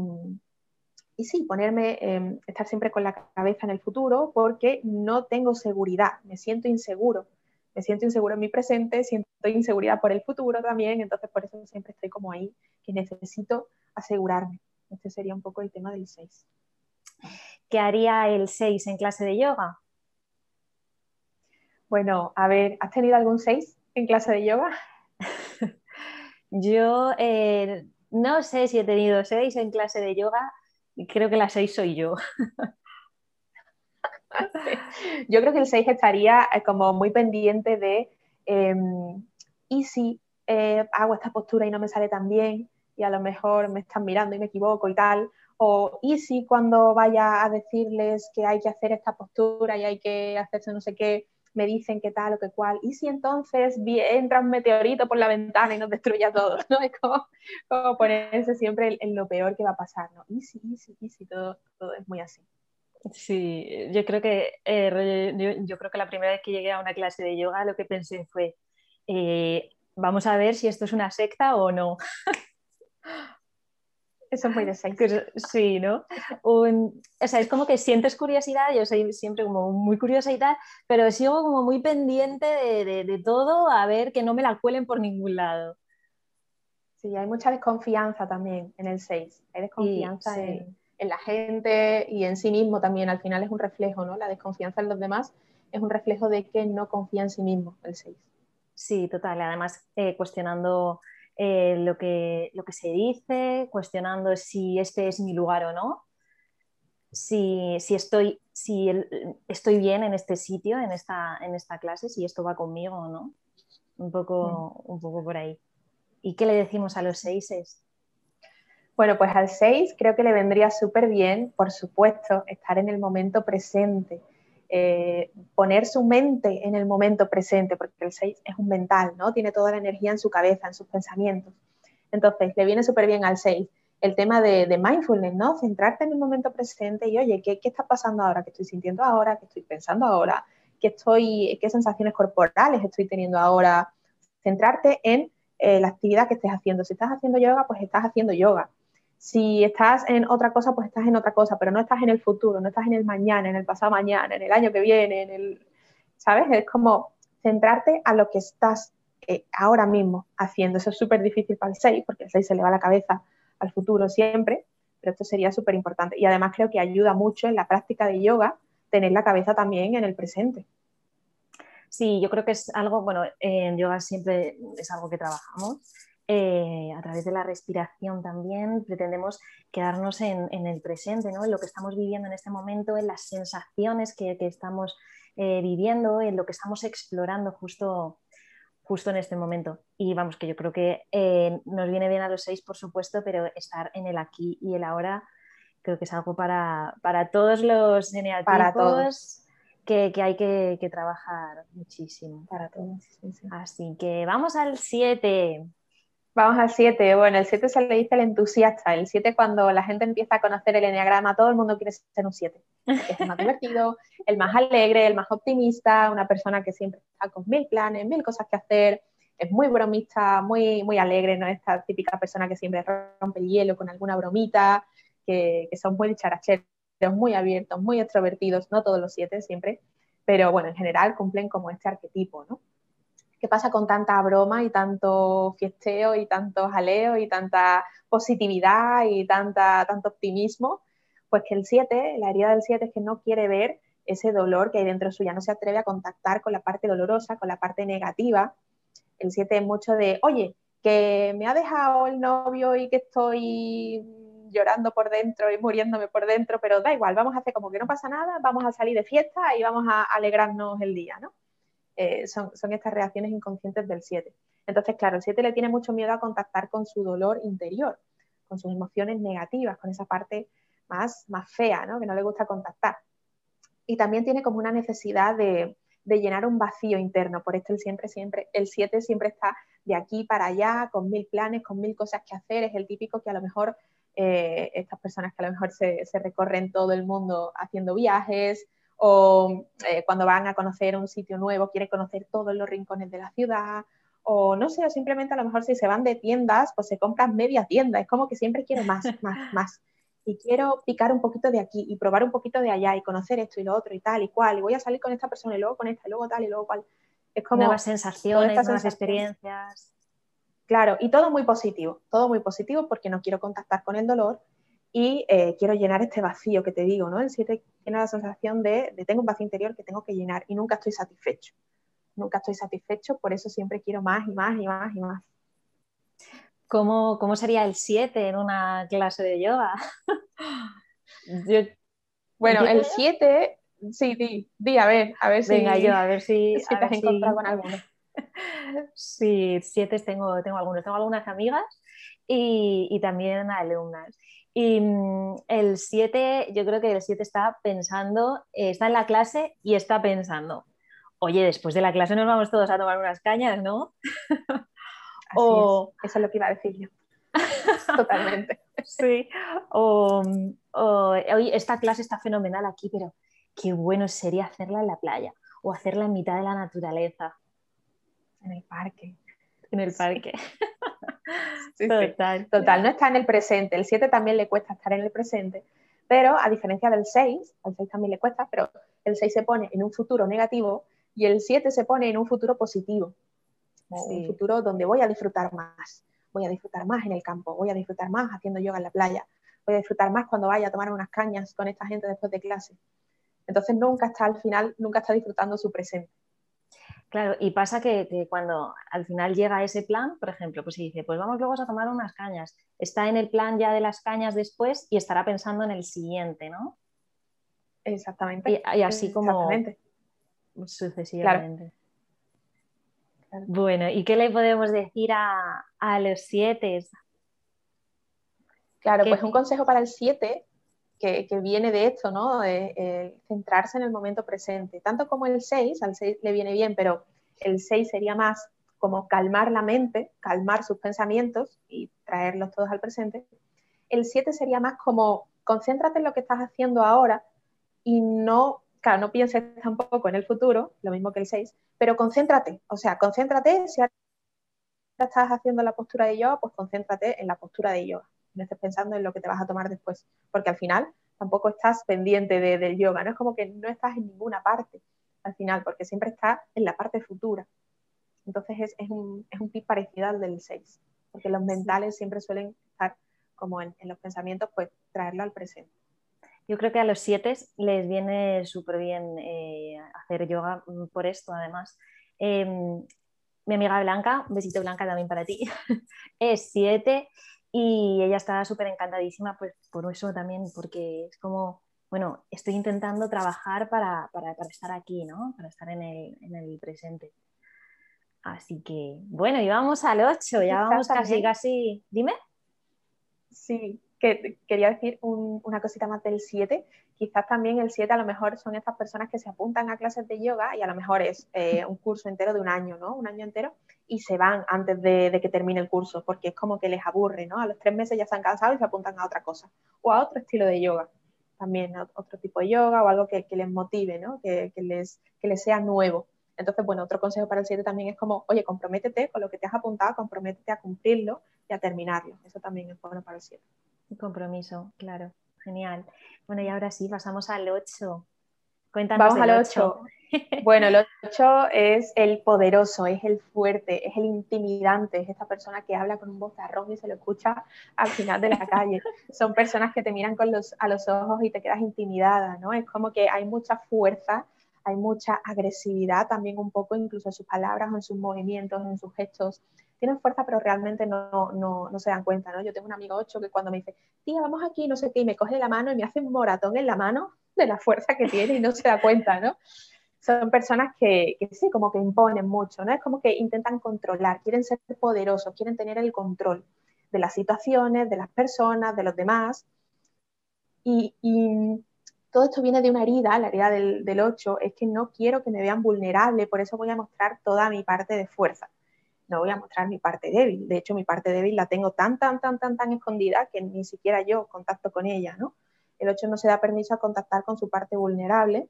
y sí, ponerme, em, estar siempre con la cabeza en el futuro porque no tengo seguridad, me siento inseguro, me siento inseguro en mi presente, siento inseguridad por el futuro también, entonces por eso siempre estoy como ahí, que necesito asegurarme. Este sería un poco el tema del 6. ¿Qué haría el 6 en clase de yoga? Bueno, a ver, ¿has tenido algún 6 en clase de yoga? yo eh, no sé si he tenido 6 en clase de yoga, creo que la 6 soy yo. yo creo que el 6 estaría eh, como muy pendiente de, em, ¿y si eh, hago esta postura y no me sale tan bien? Y a lo mejor me están mirando y me equivoco y tal. O, ¿y si cuando vaya a decirles que hay que hacer esta postura y hay que hacerse no sé qué, me dicen qué tal o qué cual, y si entonces entra un meteorito por la ventana y nos destruye a todos, ¿no? Es como, ponerse siempre en, lo peor que va a pasar, ¿no? Y si, y si, y si, todo, todo es muy así. Sí, yo creo que eh, yo, creo que la primera vez que llegué a una clase de yoga lo que pensé fue eh, vamos a ver si esto es una secta o no. Eso es muy de Sí, ¿no? o sea, es como que sientes curiosidad, yo soy siempre como muy curiosa y tal, pero sigo como muy pendiente de, todo a ver que no me la cuelen por ningún lado. Sí, hay mucha desconfianza también en el 6. Hay desconfianza en, en, la gente y en sí mismo también. Al final es un reflejo, ¿no? La desconfianza en los demás es un reflejo de que no confía en sí mismo el 6. Sí, total. Además, eh, cuestionando eh, lo, que, lo que se dice, cuestionando si este es mi lugar o no, si, estoy, si estoy bien en este sitio, en esta, en esta clase, si esto va conmigo o no. Un poco, un poco por ahí. ¿Y qué le decimos a los seises? Bueno, pues al seis creo que le vendría súper bien, por supuesto, estar en el momento presente eh, poner su mente en el momento presente, porque el 6 es un mental, ¿no? Tiene toda la energía en su cabeza, en sus pensamientos. Entonces, le viene súper bien al 6 el tema de, mindfulness, ¿no? Centrarte en el momento presente y, oye, ¿qué, está pasando ahora? ¿Qué estoy sintiendo ahora? ¿Qué estoy pensando ahora? ¿Qué, estoy, qué sensaciones corporales estoy teniendo ahora? Centrarte en eh, la actividad que estés haciendo. Si estás haciendo yoga, pues estás haciendo yoga. Si estás en otra cosa, pues estás en otra cosa, pero no estás en el futuro, no estás en el mañana, en el pasado mañana, en el año que viene, en el, ¿sabes? Es como centrarte a lo que estás eh, ahora mismo haciendo. Eso es súper difícil para el 6, porque el 6 se le va la cabeza al futuro siempre, pero esto sería súper importante. Y además creo que ayuda mucho en la práctica de yoga tener la cabeza también en el presente. Sí, yo creo que es algo, bueno, en yoga siempre es algo que trabajamos eh, a través de la respiración también pretendemos quedarnos en, el presente, ¿no? en lo que estamos viviendo en este momento, en las sensaciones que, estamos eh, viviendo, en lo que estamos explorando justo, justo en este momento. Y vamos, que yo creo que eh, nos viene bien a los seis, por supuesto, pero estar en el aquí y el ahora creo que es algo para, todos los. Para todos. Que, hay que, trabajar muchísimo. Para todos. Así que vamos al 7. Vamos al 7. Bueno, el 7 se le dice el entusiasta. El 7 cuando la gente empieza a conocer el enneagrama, todo el mundo quiere ser un 7. Es el más divertido, el más alegre, el más optimista, una persona que siempre está con mil planes, mil cosas que hacer, es muy bromista, muy, muy alegre, ¿no? Esta típica persona que siempre rompe el hielo con alguna bromita, que, son muy dicharacheros, muy abiertos, muy extrovertidos, no todos los 7 siempre. pero bueno, en general cumplen como este arquetipo, ¿no? ¿Qué pasa con tanta broma y tanto fiesteo y tanto jaleo y tanta positividad y tanta, tanto optimismo? Pues que el 7, la herida del 7 es que no quiere ver ese dolor que hay dentro suya, no se atreve a contactar con la parte dolorosa, con la parte negativa. El 7 es mucho de, oye, que me ha dejado el novio y que estoy llorando por dentro y muriéndome por dentro, pero da igual, vamos a hacer como que no pasa nada, vamos a salir de fiesta y vamos a alegrarnos el día, ¿no? Eh, son, estas reacciones inconscientes del 7. Entonces, claro, el 7 le tiene mucho miedo a contactar con su dolor interior, con sus emociones negativas, con esa parte más, más fea. Que no le gusta contactar. Y también tiene como una necesidad de, llenar un vacío interno. Por esto el siempre, siempre, el 7 siempre está de aquí para allá, con mil planes, con mil cosas que hacer. Es el típico que a lo mejor eh, estas personas que a lo mejor se, recorren todo el mundo haciendo viajes o eh, cuando van a conocer un sitio nuevo, quieren conocer todos los rincones de la ciudad o no sé, o simplemente a lo mejor si se van de tiendas, pues se compran media tienda. Es como que siempre quiero más, más, más. Y quiero picar un poquito de aquí y probar un poquito de allá y conocer esto y lo otro y tal y cual. Y voy a salir con esta persona y luego con esta y luego tal y luego cual. Es como nuevas sensaciones, nuevas experiencias. Claro, y todo muy positivo, todo muy positivo porque no quiero contactar con el dolor y eh, quiero llenar este vacío que te digo, ¿no? El 7 tiene la sensación de, de, tengo un vacío interior que tengo que llenar y nunca estoy satisfecho. Nunca estoy satisfecho, por eso siempre quiero más y más y más y más. ¿Cómo, cómo sería el 7 en una clase de yoga? bueno, el 7, sí, di, di, a ver, a ver si, Venga, yo, a ver si, si te has encontrado con alguno. Sí, siete tengo, tengo algunos. Tengo algunas amigas y, y también alumnas. Y mm, el 7, yo creo que el 7 está pensando, eh, está en la clase y está pensando, oye, después de la clase nos vamos todos a tomar unas cañas, ¿no? o... Eso es lo que iba a decir yo. Totalmente. Sí. O, o, oye, esta clase está fenomenal aquí, pero qué bueno sería hacerla en la playa o hacerla en mitad de la naturaleza en el parque. En el parque. total. Total, no está en el presente. El 7 también le cuesta estar en el presente, pero a diferencia del 6, al 6 también le cuesta, pero el 6 se pone en un futuro negativo y el 7 se pone en un futuro positivo. Un futuro donde voy a disfrutar más. Voy a disfrutar más en el campo, voy a disfrutar más haciendo yoga en la playa, voy a disfrutar más cuando vaya a tomar unas cañas con esta gente después de clase. Entonces nunca está al final, nunca está disfrutando su presente. Claro, y pasa que, cuando al final llega ese plan, por ejemplo, pues si dice, pues vamos luego a tomar unas cañas, está en el plan ya de las cañas después y estará pensando en el siguiente, ¿no? Exactamente. Y, así como sucesivamente. Bueno, ¿y qué le podemos decir a, los siete? Claro, pues un consejo para el siete que, viene de esto, ¿no? De, centrarse en el momento presente. Tanto como el 6, al 6 le viene bien, pero el 6 sería más como calmar la mente, calmar sus pensamientos y traerlos todos al presente. El 7 sería más como concéntrate en lo que estás haciendo ahora y no, claro, no pienses tampoco en el futuro, lo mismo que el 6, pero concéntrate, o sea, concéntrate, si ahora estás haciendo la postura de yoga, pues concéntrate en la postura de yoga no estés pensando en lo que te vas a tomar después, porque al final tampoco estás pendiente del yoga, no es como que no estás en ninguna parte al final, porque siempre estás en la parte futura. Entonces es, es, un, es un tip parecido al del 6, porque los mentales siempre suelen estar como en, los pensamientos, pues traerlo al presente. Yo creo que a los 7 les viene súper bien eh, hacer yoga mm, por esto, además. Em, mi amiga Blanca, un besito Blanca también para ti, es 7 y ella está súper encantadísima pues, por eso también, porque es como, bueno, estoy intentando trabajar para, para, para estar aquí, ¿no? Para estar en el, en el, presente. Así que, bueno, y vamos al 8, ya vamos casi, casi. Dime. Sí, que quería decir una cosita más del 7. Quizás también el 7 a lo mejor son estas personas que se apuntan a clases de yoga y a lo mejor es eh, un curso entero de un año, ¿no? Un año entero y se van antes de, que termine el curso porque es como que les aburre, ¿no? A los tres meses ya están cansados y se apuntan a otra cosa o a otro estilo de yoga. También otro tipo de yoga o algo que, les motive, ¿no? Que, les, que les sea nuevo. Entonces, bueno, otro consejo para el 7 también es como, oye, comprométete con lo que te has apuntado, comprométete a cumplirlo y a terminarlo. Eso también es bueno para el 7. Compromiso, claro. Genial. Bueno, y ahora sí, pasamos al 8. Cuéntanos Vamos al 8. Bueno, el 8 es el poderoso, es el fuerte, es el intimidante, es esta persona que habla con un vozarrón y se lo escucha al final de la calle. Son personas que te miran con los, a los ojos y te quedas intimidada, ¿no? Es como que hay mucha fuerza, hay mucha agresividad también un poco, incluso en sus palabras, en sus movimientos, en sus gestos. Tienen fuerza, pero realmente no, no, no se dan cuenta, ¿no? Yo tengo un amigo 8 que cuando me dice, tía, vamos aquí, no sé qué, y me coge la mano y me hace un moratón en la mano de la fuerza que tiene y no se da cuenta, ¿no? son personas que, sí, como que imponen mucho, ¿no? Es como que intentan controlar, quieren ser poderosos, quieren tener el control de las situaciones, de las personas, de los demás. Y, todo esto viene de una herida, la herida del, del 8, es que no quiero que me vean vulnerable, por eso voy a mostrar toda mi parte de fuerza. No voy a mostrar mi parte débil. De hecho, mi parte débil la tengo tan, tan, tan, tan, tan escondida que ni siquiera yo contacto con ella, ¿no? El 8 no se da permiso a contactar con su parte vulnerable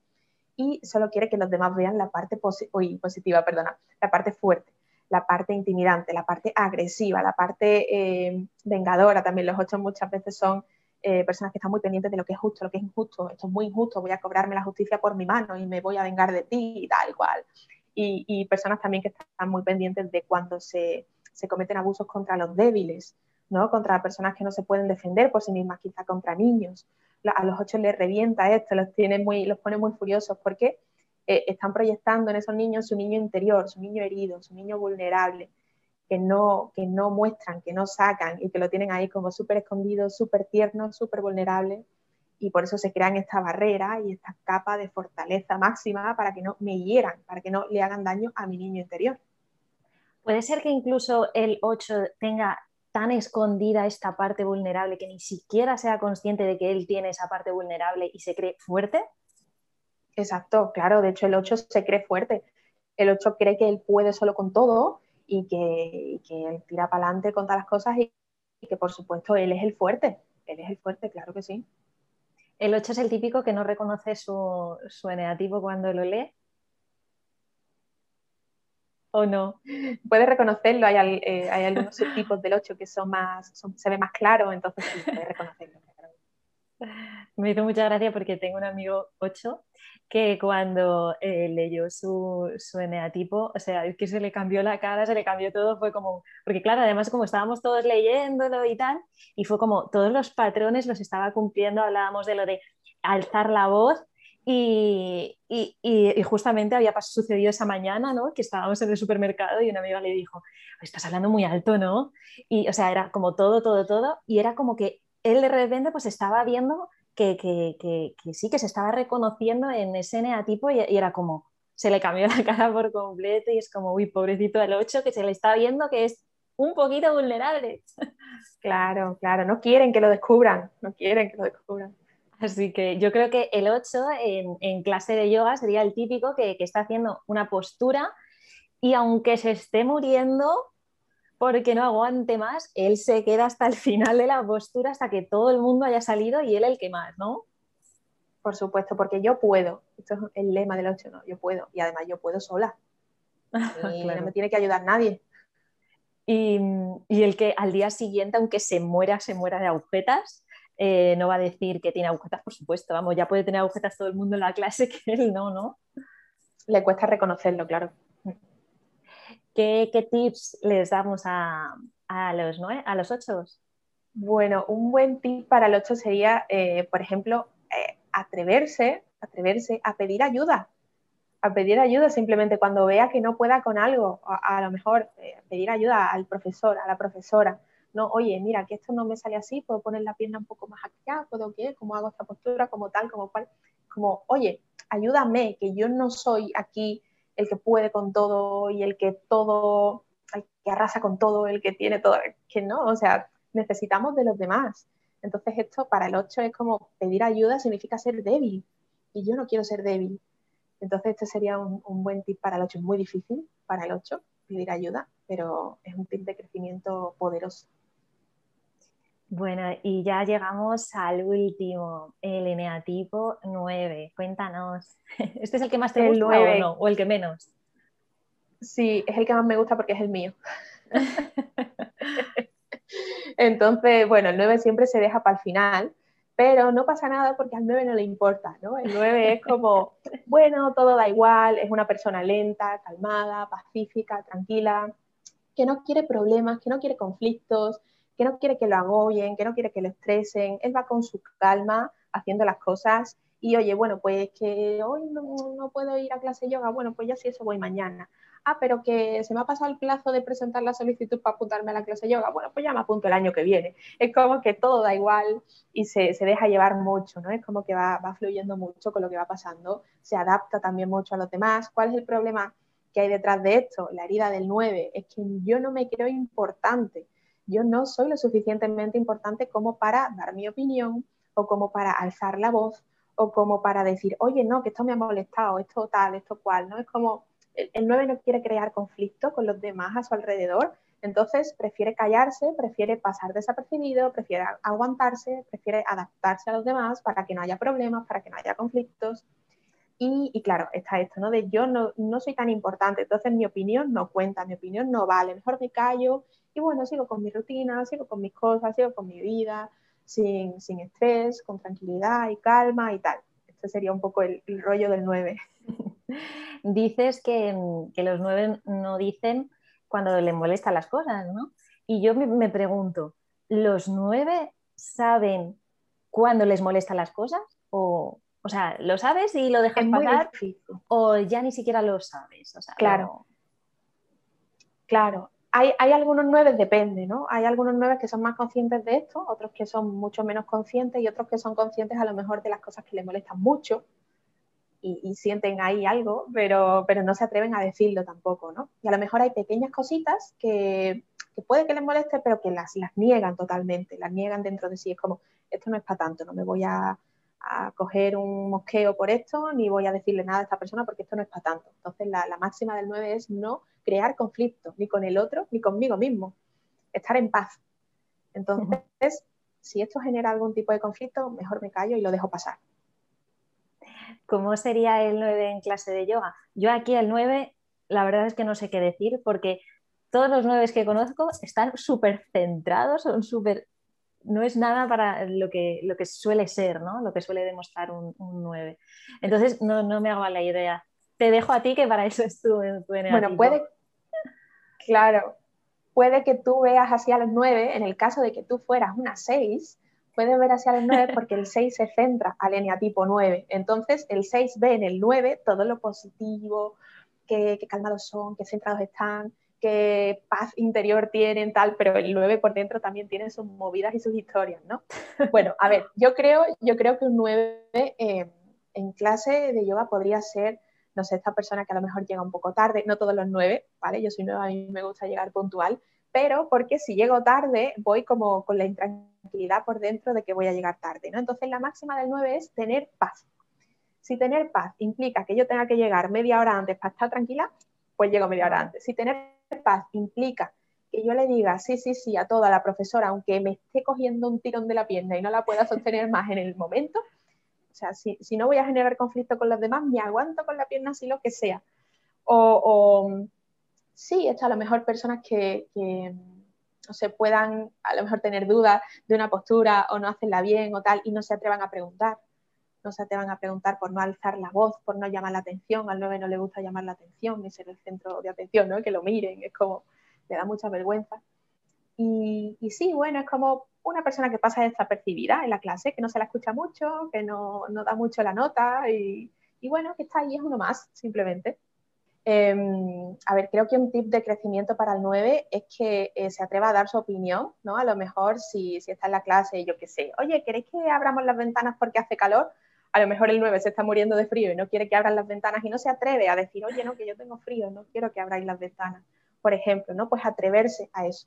y solo quiere que los demás vean la parte positiva, perdona, la parte fuerte, la parte intimidante, la parte agresiva, la parte eh, vengadora. También los ocho muchas veces son eh, personas que están muy pendientes de lo que es justo, lo que es injusto. Esto es muy injusto, voy a cobrarme la justicia por mi mano y me voy a vengar de ti y tal cual. Y, personas también que están muy pendientes de cuando se, se cometen abusos contra los débiles, ¿no? contra personas que no se pueden defender por sí mismas, quizá contra niños a los ocho les revienta esto, los, tiene muy, los pone muy furiosos porque eh, están proyectando en esos niños su niño interior, su niño herido, su niño vulnerable, que no, que no muestran, que no sacan y que lo tienen ahí como súper escondido, súper tierno, súper vulnerable. Y por eso se crean esta barrera y esta capa de fortaleza máxima para que no me hieran, para que no le hagan daño a mi niño interior. Puede ser que incluso el 8 tenga tan escondida esta parte vulnerable que ni siquiera sea consciente de que él tiene esa parte vulnerable y se cree fuerte? Exacto, claro, de hecho el 8 se cree fuerte. El 8 cree que él puede solo con todo y que, él tira para adelante con todas las cosas y, que por supuesto él es el fuerte. Él es el fuerte, claro que sí. El 8 es el típico que no reconoce su, su eneativo cuando lo lee o no? Puedes reconocerlo, hay, eh, hay algunos subtipos del 8 que son más, se ve más claro, entonces sí, puedes reconocerlo. Me hizo mucha gracia porque tengo un amigo 8 que cuando eh, leyó su, su eneatipo, o sea, es que se le cambió la cara, se le cambió todo, fue como, porque claro, además como estábamos todos leyéndolo y tal, y fue como todos los patrones los estaba cumpliendo, hablábamos de lo de alzar la voz, y, y, y, justamente había sucedido esa mañana, ¿no? Que estábamos en el supermercado y una amiga le dijo, estás hablando muy alto, ¿no? Y, o sea, era como todo, todo, todo. Y era como que él de repente pues estaba viendo que, sí, que se estaba reconociendo en ese neatipo y, y, era como, se le cambió la cara por completo y es como, uy, pobrecito del 8, que se le está viendo que es un poquito vulnerable. Claro, claro, no quieren que lo descubran, no quieren que lo descubran. Así que yo creo que el 8 en, clase de yoga sería el típico que, está haciendo una postura y aunque se esté muriendo porque no aguante más, él se queda hasta el final de la postura hasta que todo el mundo haya salido y él el que más, ¿no? Por supuesto, porque yo puedo. Esto es el lema del 8, ¿no? Yo puedo. Y además yo puedo sola. Y no me tiene que ayudar nadie. Y, y, el que al día siguiente, aunque se muera, se muera de agujetas, eh, no va a decir que tiene agujetas, por supuesto, vamos, ya puede tener agujetas todo el mundo en la clase que él no, ¿no? Le cuesta reconocerlo, claro. ¿Qué, tips les damos a, los, ¿no? a los ocho? Bueno, un buen tip para el ocho sería, eh, por ejemplo, eh, atreverse, atreverse a pedir ayuda, a pedir ayuda simplemente cuando vea que no pueda con algo, a, lo mejor pedir ayuda al profesor, a la profesora, no, oye, mira, que esto no me sale así, puedo poner la pierna un poco más acá, puedo qué, cómo hago esta postura, como tal, como cual, como, oye, ayúdame, que yo no soy aquí el que puede con todo y el que todo, el que arrasa con todo, el que tiene todo, que no, o sea, necesitamos de los demás. Entonces esto para el 8 es como pedir ayuda significa ser débil y yo no quiero ser débil. Entonces este sería un, buen tip para el 8. Es muy difícil para el 8 pedir ayuda, pero es un tip de crecimiento poderoso. Bueno, y ya llegamos al último, el eneatipo 9. Cuéntanos. ¿Este es el que más te gusta o no? ¿O el que menos? Sí, es el que más me gusta porque es el mío. Entonces, bueno, el 9 siempre se deja para el final, pero no pasa nada porque al 9 no le importa, ¿no? El 9 es como, bueno, todo da igual, es una persona lenta, calmada, pacífica, tranquila, que no quiere problemas, que no quiere conflictos, que no quiere que lo agobien, que no quiere que lo estresen, él va con su calma haciendo las cosas y oye, bueno, pues que hoy no, puedo ir a clase de yoga, bueno, pues ya sí, eso voy mañana. Ah, pero que se me ha pasado el plazo de presentar la solicitud para apuntarme a la clase de yoga, bueno, pues ya me apunto el año que viene. Es como que todo da igual y se, se deja llevar mucho, ¿no? Es como que va, va fluyendo mucho con lo que va pasando, se adapta también mucho a los demás. ¿Cuál es el problema que hay detrás de esto? La herida del 9 es que yo no me creo importante yo no soy lo suficientemente importante como para dar mi opinión o como para alzar la voz o como para decir, oye, no, que esto me ha molestado, esto tal, esto cual, ¿no? Es como el, 9 no quiere crear conflicto con los demás a su alrededor, entonces prefiere callarse, prefiere pasar desapercibido, prefiere aguantarse, prefiere adaptarse a los demás para que no haya problemas, para que no haya conflictos. Y, claro, está esto, ¿no? De yo no, no soy tan importante, entonces mi opinión no cuenta, mi opinión no vale, mejor me callo y bueno, sigo con mi rutina, sigo con mis cosas, sigo con mi vida, sin, sin estrés, con tranquilidad y calma y tal. Este sería un poco el, rollo del 9. Dices que, que, los 9 no dicen cuando les molestan las cosas, ¿no? Y yo me, me pregunto, ¿los 9 saben cuándo les molestan las cosas? O, o sea, ¿lo sabes y lo dejas pasar? ¿O ya ni siquiera lo sabes? O sea, claro. Claro, hay, algunos nueve, depende, ¿no? Hay algunos nueve que son más conscientes de esto, otros que son mucho menos conscientes y otros que son conscientes a lo mejor de las cosas que les molestan mucho y, sienten ahí algo, pero, pero no se atreven a decirlo tampoco, ¿no? Y a lo mejor hay pequeñas cositas que, puede que les moleste, pero que las, las niegan totalmente, las niegan dentro de sí. Es como, esto no es para tanto, no me voy a, coger un mosqueo por esto, ni voy a decirle nada a esta persona porque esto no es para tanto. Entonces, la, la máxima del 9 es no crear conflicto, ni con el otro, ni conmigo mismo. Estar en paz. Entonces, si esto genera algún tipo de conflicto, mejor me callo y lo dejo pasar. ¿Cómo sería el 9 en clase de yoga? Yo aquí el 9, la verdad es que no sé qué decir porque todos los 9 que conozco están súper centrados, son súper... No es nada para lo que, lo que suele ser, ¿no? Lo que suele demostrar un, 9. Entonces, no, no, me hago la idea. Te dejo a ti que para eso es tu, tu Bueno, puede, Claro, puede que tú veas hacia los 9, en el caso de que tú fueras una 6, puedes ver hacia los 9 porque el 6 se centra al eneatipo 9. Entonces, el 6 ve en el 9 todo lo positivo, qué, calmados son, qué centrados están, qué paz interior tienen, tal, pero el 9 por dentro también tiene sus movidas y sus historias, ¿no? Bueno, a ver, yo creo, yo creo que un 9 eh, en clase de yoga podría ser no sé, esta persona que a lo mejor llega un poco tarde, no todos los nueve, ¿vale? Yo soy nueva, a mí me gusta llegar puntual, pero porque si llego tarde voy como con la intranquilidad por dentro de que voy a llegar tarde, ¿no? Entonces la máxima del 9 es tener paz. Si tener paz implica que yo tenga que llegar media hora antes para estar tranquila, pues llego media hora antes. Si tener paz implica que yo le diga sí, sí, sí a toda la profesora, aunque me esté cogiendo un tirón de la pierna y no la pueda sostener más en el momento, o sea, si, no voy a generar conflicto con los demás, me aguanto con la pierna así lo que sea. O, sí, esto a lo mejor personas que, no se puedan a lo mejor tener dudas de una postura o no hacerla bien o tal y no se atrevan a preguntar. No se atrevan a preguntar por no alzar la voz, por no llamar la atención. Al 9 no le gusta llamar la atención ni ser el centro de atención, ¿no? Que lo miren, es como, le da mucha vergüenza. Y, y sí, bueno, es como una persona que pasa desapercibida en la clase, que no se la escucha mucho, que no, da mucho la nota y, bueno, que está ahí, es uno más, simplemente. Em, a ver, creo que un tip de crecimiento para el 9 es que eh, se atreva a dar su opinión, ¿no? A lo mejor si, si está en la clase, yo qué sé, oye, ¿queréis que abramos las ventanas porque hace calor? A lo mejor el 9 se está muriendo de frío y no quiere que abran las ventanas y no se atreve a decir, oye, no, que yo tengo frío, no quiero que abráis las ventanas, por ejemplo, ¿no? Pues atreverse a eso.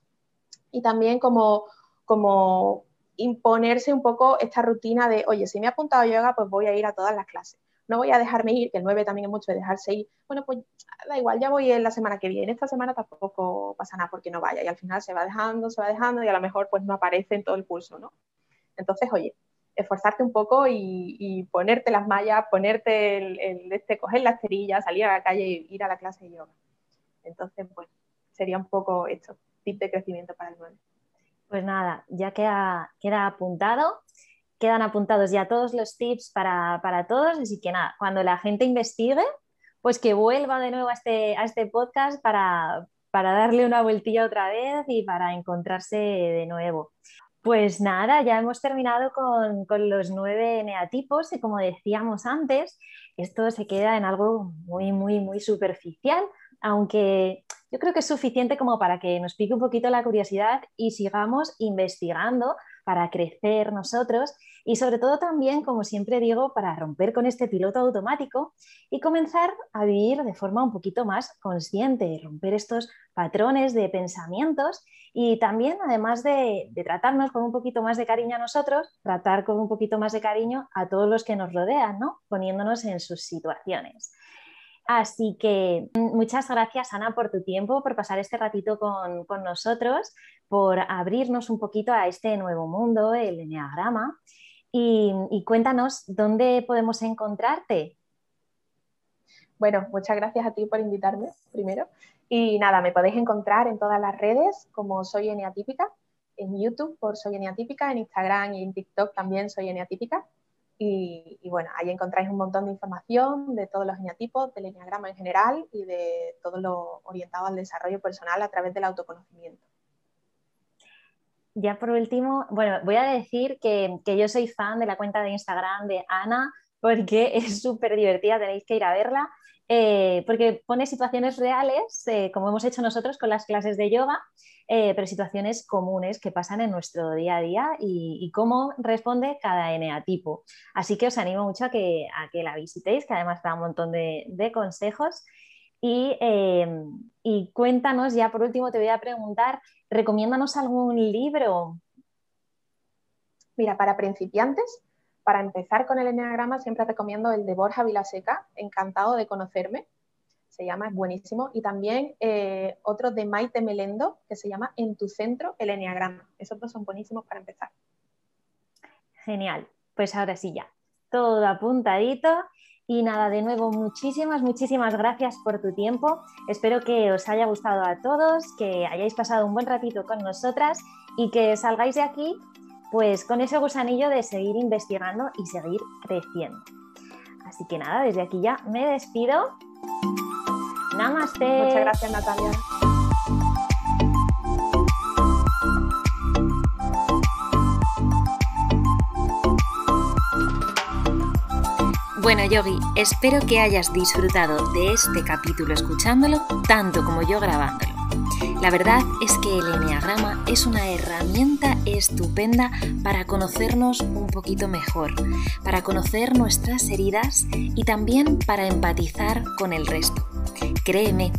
Y también como como imponerse un poco esta rutina de, oye, si me he apuntado yoga, pues voy a ir a todas las clases. No voy a dejarme ir, que el 9 también es mucho de dejarse ir. Bueno, pues da igual, ya voy en la semana que viene. Esta semana tampoco pasa nada porque no vaya. Y al final se va dejando, se va dejando y a lo mejor pues no aparece en todo el curso, ¿no? Entonces, oye, esforzarte un poco y, ponerte las mallas, ponerte el, este, coger la cerilla, salir a la calle e ir a la clase de yoga. Entonces, pues sería un poco esto, tip de crecimiento para el 9. Pues nada, ya queda, queda apuntado quedan apuntados ya todos los tips para, para todos, así que nada, cuando la gente investigue, pues que vuelva de nuevo a este, a este podcast para, para darle una vueltilla otra vez y para encontrarse de nuevo. Pues nada, ya hemos terminado con, con, los nueve neatipos y como decíamos antes, esto se queda en algo muy, muy, muy superficial, aunque yo creo que es suficiente como para que nos pique un poquito la curiosidad y sigamos investigando para crecer nosotros y sobre todo también, como siempre digo, para romper con este piloto automático y comenzar a vivir de forma un poquito más consciente, romper estos patrones de pensamientos y también, además de, tratarnos con un poquito más de cariño a nosotros, tratar con un poquito más de cariño a todos los que nos rodean, ¿no? poniéndonos en sus situaciones. Así que mm, muchas gracias, Ana, por tu tiempo, por pasar este ratito con, nosotros, por abrirnos un poquito a este nuevo mundo, el Enneagrama. Y, y cuéntanos dónde podemos encontrarte. Bueno, muchas gracias a ti por invitarme primero. Y nada, me podéis encontrar en todas las redes como Soy Eneatípica, en YouTube por Soy Eneatípica, en Instagram y en TikTok también Soy Eneatípica. Y, bueno, ahí encontráis un montón de información de todos los eneatipos, del eneagrama en general y de todo lo orientado al desarrollo personal a través del autoconocimiento. Ya por último, bueno, voy a decir que, que yo soy fan de la cuenta de Instagram de Ana porque es súper divertida, tenéis que ir a verla. Eh, porque pone situaciones reales, eh, como hemos hecho nosotros con las clases de yoga, eh, pero situaciones comunes que pasan en nuestro día a día y, cómo responde cada eneatipo. Así que os animo mucho a que, a que la visitéis, que además da un montón de, consejos. Y, y, cuéntanos, ya por último te voy a preguntar, ¿recomiéndanos algún libro? Mira, para principiantes, para empezar con el enneagrama siempre recomiendo el de Borja Vilaseca, encantado de conocerme, se llama, es buenísimo, y también eh, otro de Maite Melendo, que se llama En tu centro, el enneagrama. Esos dos son buenísimos para empezar. Genial, pues ahora sí ya, todo apuntadito. Y nada, de nuevo, muchísimas, muchísimas gracias por tu tiempo. Espero que os haya gustado a todos, que hayáis pasado un buen ratito con nosotras y que salgáis de aquí pues con ese gusanillo de seguir investigando y seguir creciendo. Así que nada, desde aquí ya me despido. Namaste. Muchas gracias, Natalia. Bueno, Yogi, espero que hayas disfrutado de este capítulo escuchándolo tanto como yo grabándolo. La verdad es que el Enneagrama es una herramienta estupenda para conocernos un poquito mejor, para conocer nuestras heridas y también para empatizar con el resto. Créeme,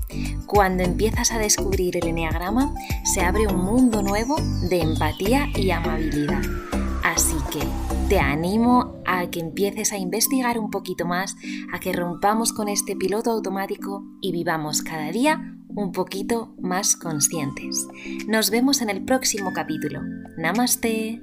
cuando empiezas a descubrir el Enneagrama, se abre un mundo nuevo de empatía y amabilidad. Así que te animo a que empieces a investigar un poquito más, a que rompamos con este piloto automático y vivamos cada día un poquito más conscientes. Nos vemos en el próximo capítulo. Namaste.